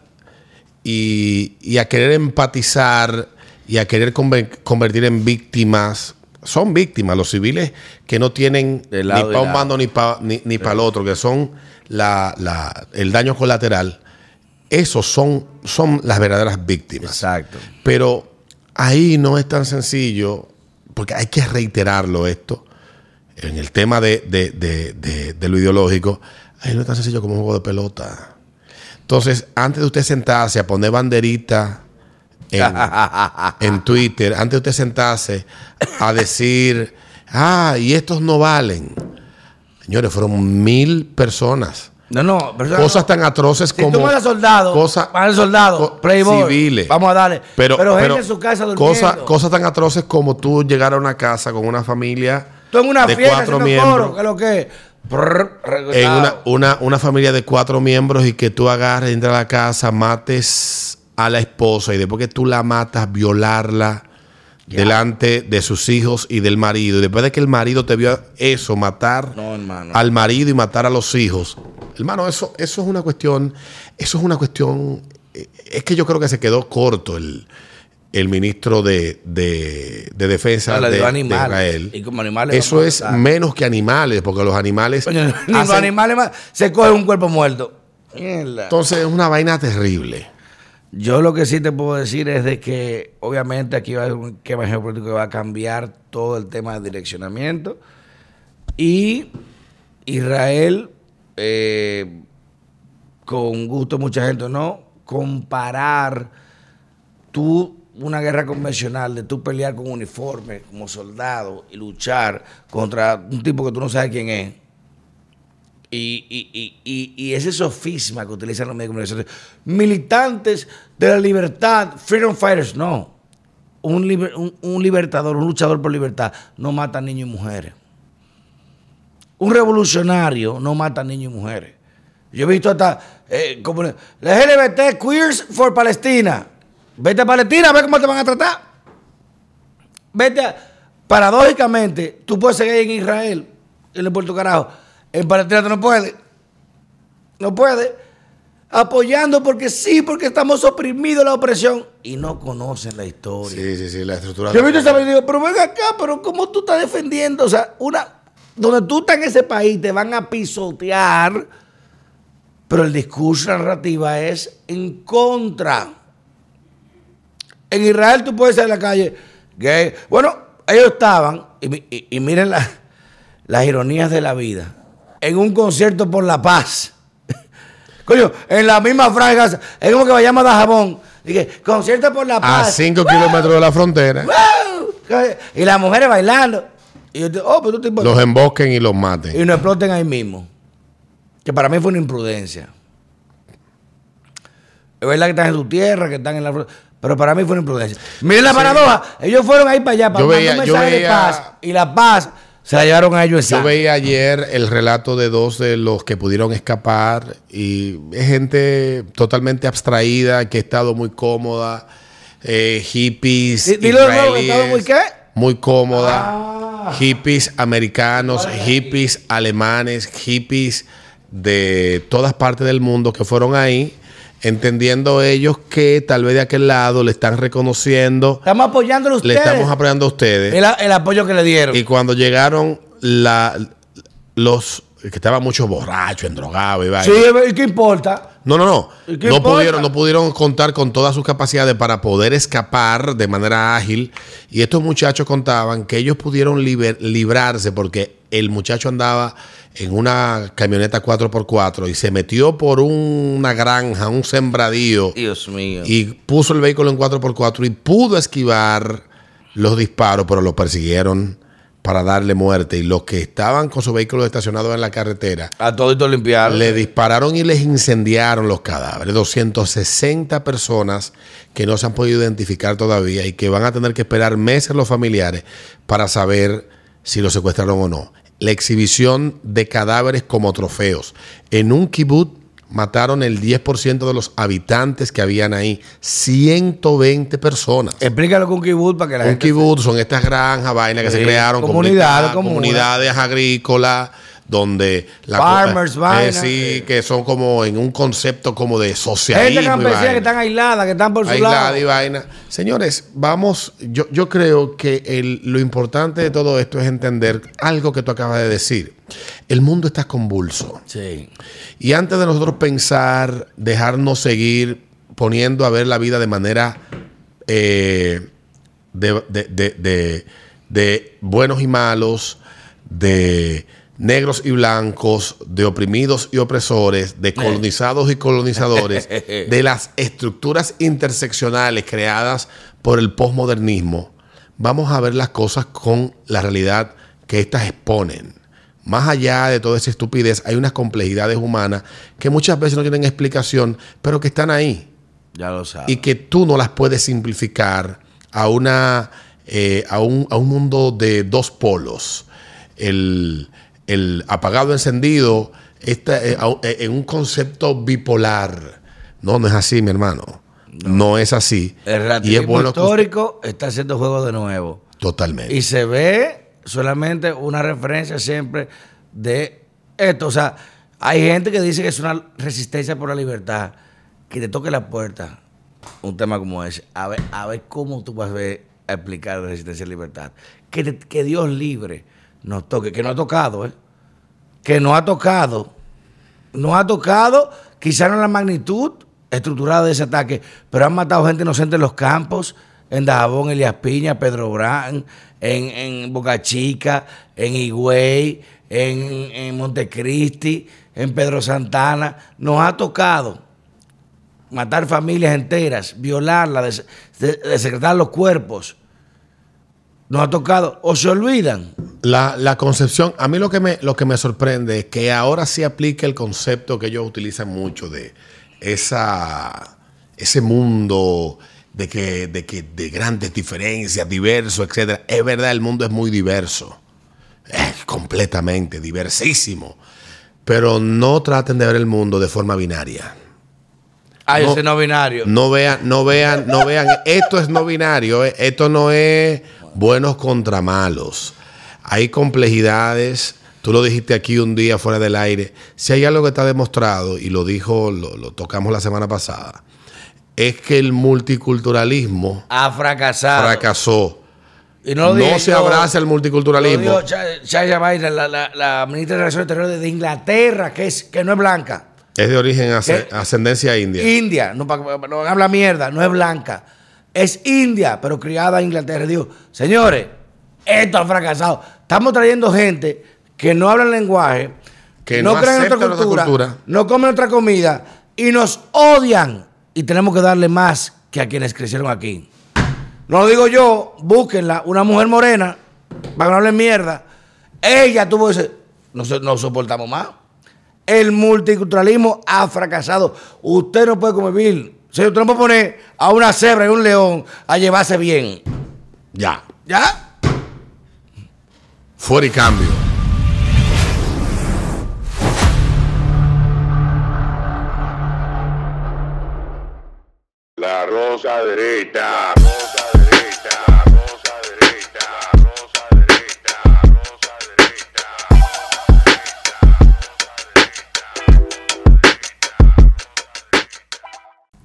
Speaker 3: y, y a querer empatizar y a querer conver- convertir en víctimas. Son víctimas los civiles que no tienen ni para un
Speaker 4: lado.
Speaker 3: bando ni para ni, ni pa el otro, que son la, la- el daño colateral. Esos son, son las verdaderas víctimas.
Speaker 4: Exacto.
Speaker 3: Pero ahí no es tan sencillo, porque hay que reiterarlo esto, en el tema de, de- de- de- lo ideológico, ahí no es tan sencillo como un juego de pelota. Entonces, antes de usted sentarse a poner banderita en, en Twitter, antes de usted sentarse a decir, ah, y estos no valen. Señores, fueron mil personas.
Speaker 4: No, no, pero
Speaker 3: Cosas tan atroces
Speaker 4: Si
Speaker 3: como
Speaker 4: tú
Speaker 3: cosas
Speaker 4: soldados,
Speaker 3: co-
Speaker 4: playboy,
Speaker 3: civiles.
Speaker 4: vamos a darle.
Speaker 3: Pero,
Speaker 4: Pero, en su casa durmiendo.
Speaker 3: cosas, cosas tan atroces como tú llegar a una casa con una familia
Speaker 4: Tú en una
Speaker 3: de
Speaker 4: fiesta
Speaker 3: cuatro miembros.
Speaker 4: coro, ¿qué es lo que
Speaker 3: en una, una, una familia de cuatro miembros y que tú agarres, entras a la casa, mates a la esposa y después que tú la matas, violarla delante de sus hijos y del marido. Y después de que el marido te vio eso, matar
Speaker 4: No,
Speaker 3: al marido y matar a los hijos. Hermano, eso, eso es una cuestión, eso es una cuestión, eh, es que yo creo que se quedó corto el, el ministro de, de, de defensa de, de. Israel.
Speaker 4: Y como animales
Speaker 3: Eso es menos que animales, porque los animales
Speaker 4: los animales más. Se coge un cuerpo muerto.
Speaker 3: Entonces es una vaina terrible.
Speaker 4: Yo lo que sí te puedo decir es de que obviamente aquí va a haber un esquema geopolítico que va a cambiar todo el tema de direccionamiento y Israel, eh, con gusto mucha gente no, comparar tú una guerra convencional de tú pelear con uniforme como soldado y luchar contra un tipo que tú no sabes quién es. Y, y- y- y- ese sofisma que utilizan los medios de comunicación, militantes de la libertad, freedom fighters, no. Un, un- libertador, un luchador por libertad, no mata niños y mujeres. Un revolucionario no mata niños y mujeres. Yo he visto hasta eh, como la LGBT Queers for Palestina. Vete a Palestina a ver cómo te van a tratar. Vete a, paradójicamente, tú puedes seguir en Israel, en el Puerto Carajo. En Palestina tú no puedes. No puedes. Apoyando porque sí, porque estamos oprimidos de la opresión. Y no conocen la historia.
Speaker 3: Sí, sí, sí, la estructura.
Speaker 4: Yo he visto esa digo, pero ven acá, pero ¿cómo tú estás defendiendo? O sea, una, donde tú estás en ese país te van a pisotear, pero el discurso, narrativa es en contra. En Israel tú puedes salir a la calle gay. Bueno, ellos estaban, y, mi- y- y miren la- las ironías de la vida, en un concierto por la paz. Coño, en la misma franja, es como que vayamos a Dajabón. Dije, concierto por la
Speaker 3: A
Speaker 4: paz.
Speaker 3: 5 kilómetros de la frontera,
Speaker 4: ¡Wow! Y las mujeres bailando. Y yo oh, pero tú tipo.
Speaker 3: los embosquen y los maten.
Speaker 4: Y nos exploten ahí mismo. Que para mí fue una imprudencia. Es verdad que están en su tierra, que están en la. fr- Pero para mí fue una imprudencia. Miren la paradoja. Ellos fueron ahí para allá para
Speaker 3: Yo veía-
Speaker 4: un
Speaker 3: yo
Speaker 4: mensaje de paz. Y la paz se la llevaron a ellos
Speaker 3: Yo veía ayer el relato de dos de los que pudieron escapar y es gente totalmente abstraída, que ha estado muy cómoda, eh, hippies.
Speaker 4: Di- dilo de nuevo, muy qué?
Speaker 3: Muy cómoda.
Speaker 4: Ah.
Speaker 3: Hippies americanos, hippies alemanes, hippies de todas partes del mundo que fueron ahí, entendiendo ellos que tal vez de aquel lado le están reconociendo,
Speaker 4: Estamos apoyándolo a
Speaker 3: le
Speaker 4: ustedes.
Speaker 3: estamos apoyando a ustedes.
Speaker 4: el, el apoyo que le dieron.
Speaker 3: Y cuando llegaron la, los que estaban muchos borrachos, endrogados y vaina.
Speaker 4: sí, ¿y qué importa?
Speaker 3: No, no, no.
Speaker 4: ¿Y qué
Speaker 3: No
Speaker 4: importa?
Speaker 3: pudieron, no pudieron contar con todas sus capacidades para poder escapar de manera ágil. Y estos muchachos contaban que ellos pudieron liber- librarse porque el muchacho andaba en una camioneta 4x4 y se metió por una granja, un sembradío
Speaker 4: Dios mío.
Speaker 3: y puso el vehículo en 4x4 y pudo esquivar los disparos, pero lo persiguieron para darle muerte. Y los que estaban con sus vehículos estacionados en la carretera
Speaker 4: a todito limpiar.
Speaker 3: le dispararon y les incendiaron los cadáveres. 260 personas que no se han podido identificar todavía y que van a tener que esperar meses los familiares para saber si los secuestraron o no. La exhibición de cadáveres como trofeos. En un kibut mataron el 10% de los habitantes que habían ahí. 120 personas.
Speaker 4: Explícalo con kibut para que la
Speaker 3: Un
Speaker 4: gente.
Speaker 3: kibut son estas granjas, vainas que
Speaker 4: Sí,
Speaker 3: se crearon,
Speaker 4: comunidades,
Speaker 3: comunidades agrícolas, donde la
Speaker 4: Farmers,
Speaker 3: eh, sí, que son como en un concepto como de socialismo.
Speaker 4: Gente
Speaker 3: y
Speaker 4: campesina
Speaker 3: vaina.
Speaker 4: que están aisladas, que están por su
Speaker 3: Aislada
Speaker 4: lado.
Speaker 3: y vaina. Señores, vamos, yo, yo creo que el- lo importante de todo esto es entender algo que tú acabas de decir. El mundo está convulso.
Speaker 4: Sí.
Speaker 3: Y antes de nosotros pensar, dejarnos seguir poniendo a ver la vida de manera eh, de, de- de- de- de buenos y malos, de negros y blancos, de oprimidos y opresores, de colonizados y colonizadores, de las estructuras interseccionales creadas por el posmodernismo, vamos a ver las cosas con la realidad que éstas exponen. Más allá de toda esa estupidez, hay unas complejidades humanas que muchas veces no tienen explicación, pero que están ahí
Speaker 4: Ya lo sabes.
Speaker 3: y que tú no las puedes simplificar a una eh, a, un, a un mundo de dos polos. El, el apagado encendido está, eh, eh, en un concepto bipolar. No, no es así, mi hermano. No, es así.
Speaker 4: el
Speaker 3: y es
Speaker 4: relativismo
Speaker 3: bueno que usted-
Speaker 4: histórico está haciendo juego de nuevo.
Speaker 3: Totalmente.
Speaker 4: Y se ve solamente una referencia siempre de esto. O sea, hay gente que dice que es una resistencia por la libertad. Que te toque la puerta un tema como ese. A ver, a ver cómo tú vas a, ver, a explicar la resistencia a la libertad. Que, te- que Dios libre nos toque. Que no ha tocado, ¿eh? Que no ha tocado. No ha tocado, quizá no la magnitud estructurada de ese ataque, pero han matado gente inocente en los campos, en Dajabón, Elías Piña, Pedro Brán, en, en Boca Chica, en Higüey, en, en Montecristi, en Pedro Santana. Nos ha tocado matar familias enteras, violarlas, des- de- desecretar los cuerpos. Nos ha tocado, o se olvidan.
Speaker 3: La, la concepción, a mí lo que, me, lo que me sorprende es que ahora sí aplica el concepto que ellos utilizan mucho de esa, ese mundo de que, de que de grandes diferencias, diverso, etcétera. Es verdad, el mundo es muy diverso. Es completamente diversísimo. Pero no traten de ver el mundo de forma binaria.
Speaker 4: Ay,
Speaker 3: No.
Speaker 4: ese no binario.
Speaker 3: No vean, no vean, no vean. Esto es no binario. eh. Esto no es buenos contra malos. Hay complejidades. Tú lo dijiste aquí un día fuera del aire. Si hay algo que está demostrado, y lo dijo, lo, lo tocamos la semana pasada, es que el multiculturalismo
Speaker 4: Ha fracasado.
Speaker 3: fracasó.
Speaker 4: Y no,
Speaker 3: se
Speaker 4: yo,
Speaker 3: abraza el
Speaker 4: lo
Speaker 3: multiculturalismo.
Speaker 4: dijo Chaya la, la, la ministra de Relaciones Exteriores de Inglaterra, que, es, que no es blanca.
Speaker 3: Es de origen ascendencia india.
Speaker 4: India, no, no habla mierda, no es blanca. Es India, pero criada en Inglaterra. Digo, señores, esto ha fracasado. Estamos trayendo gente que no habla el lenguaje,
Speaker 3: Que
Speaker 4: no,
Speaker 3: no
Speaker 4: creen nuestra cultura,
Speaker 3: cultura.
Speaker 4: no comen nuestra comida y nos odian. Y tenemos que darle más que a quienes crecieron aquí. No lo digo yo, búsquenla, una mujer morena, para que no hablen mierda. Ella tuvo ese. No, no soportamos más. El multiculturalismo ha fracasado. Usted no puede convivir. Señor, usted no puede poner a una cebra y un león a llevarse bien.
Speaker 3: Ya.
Speaker 4: ¿Ya?
Speaker 3: Fuera y cambio.
Speaker 1: La. Rosa derecha.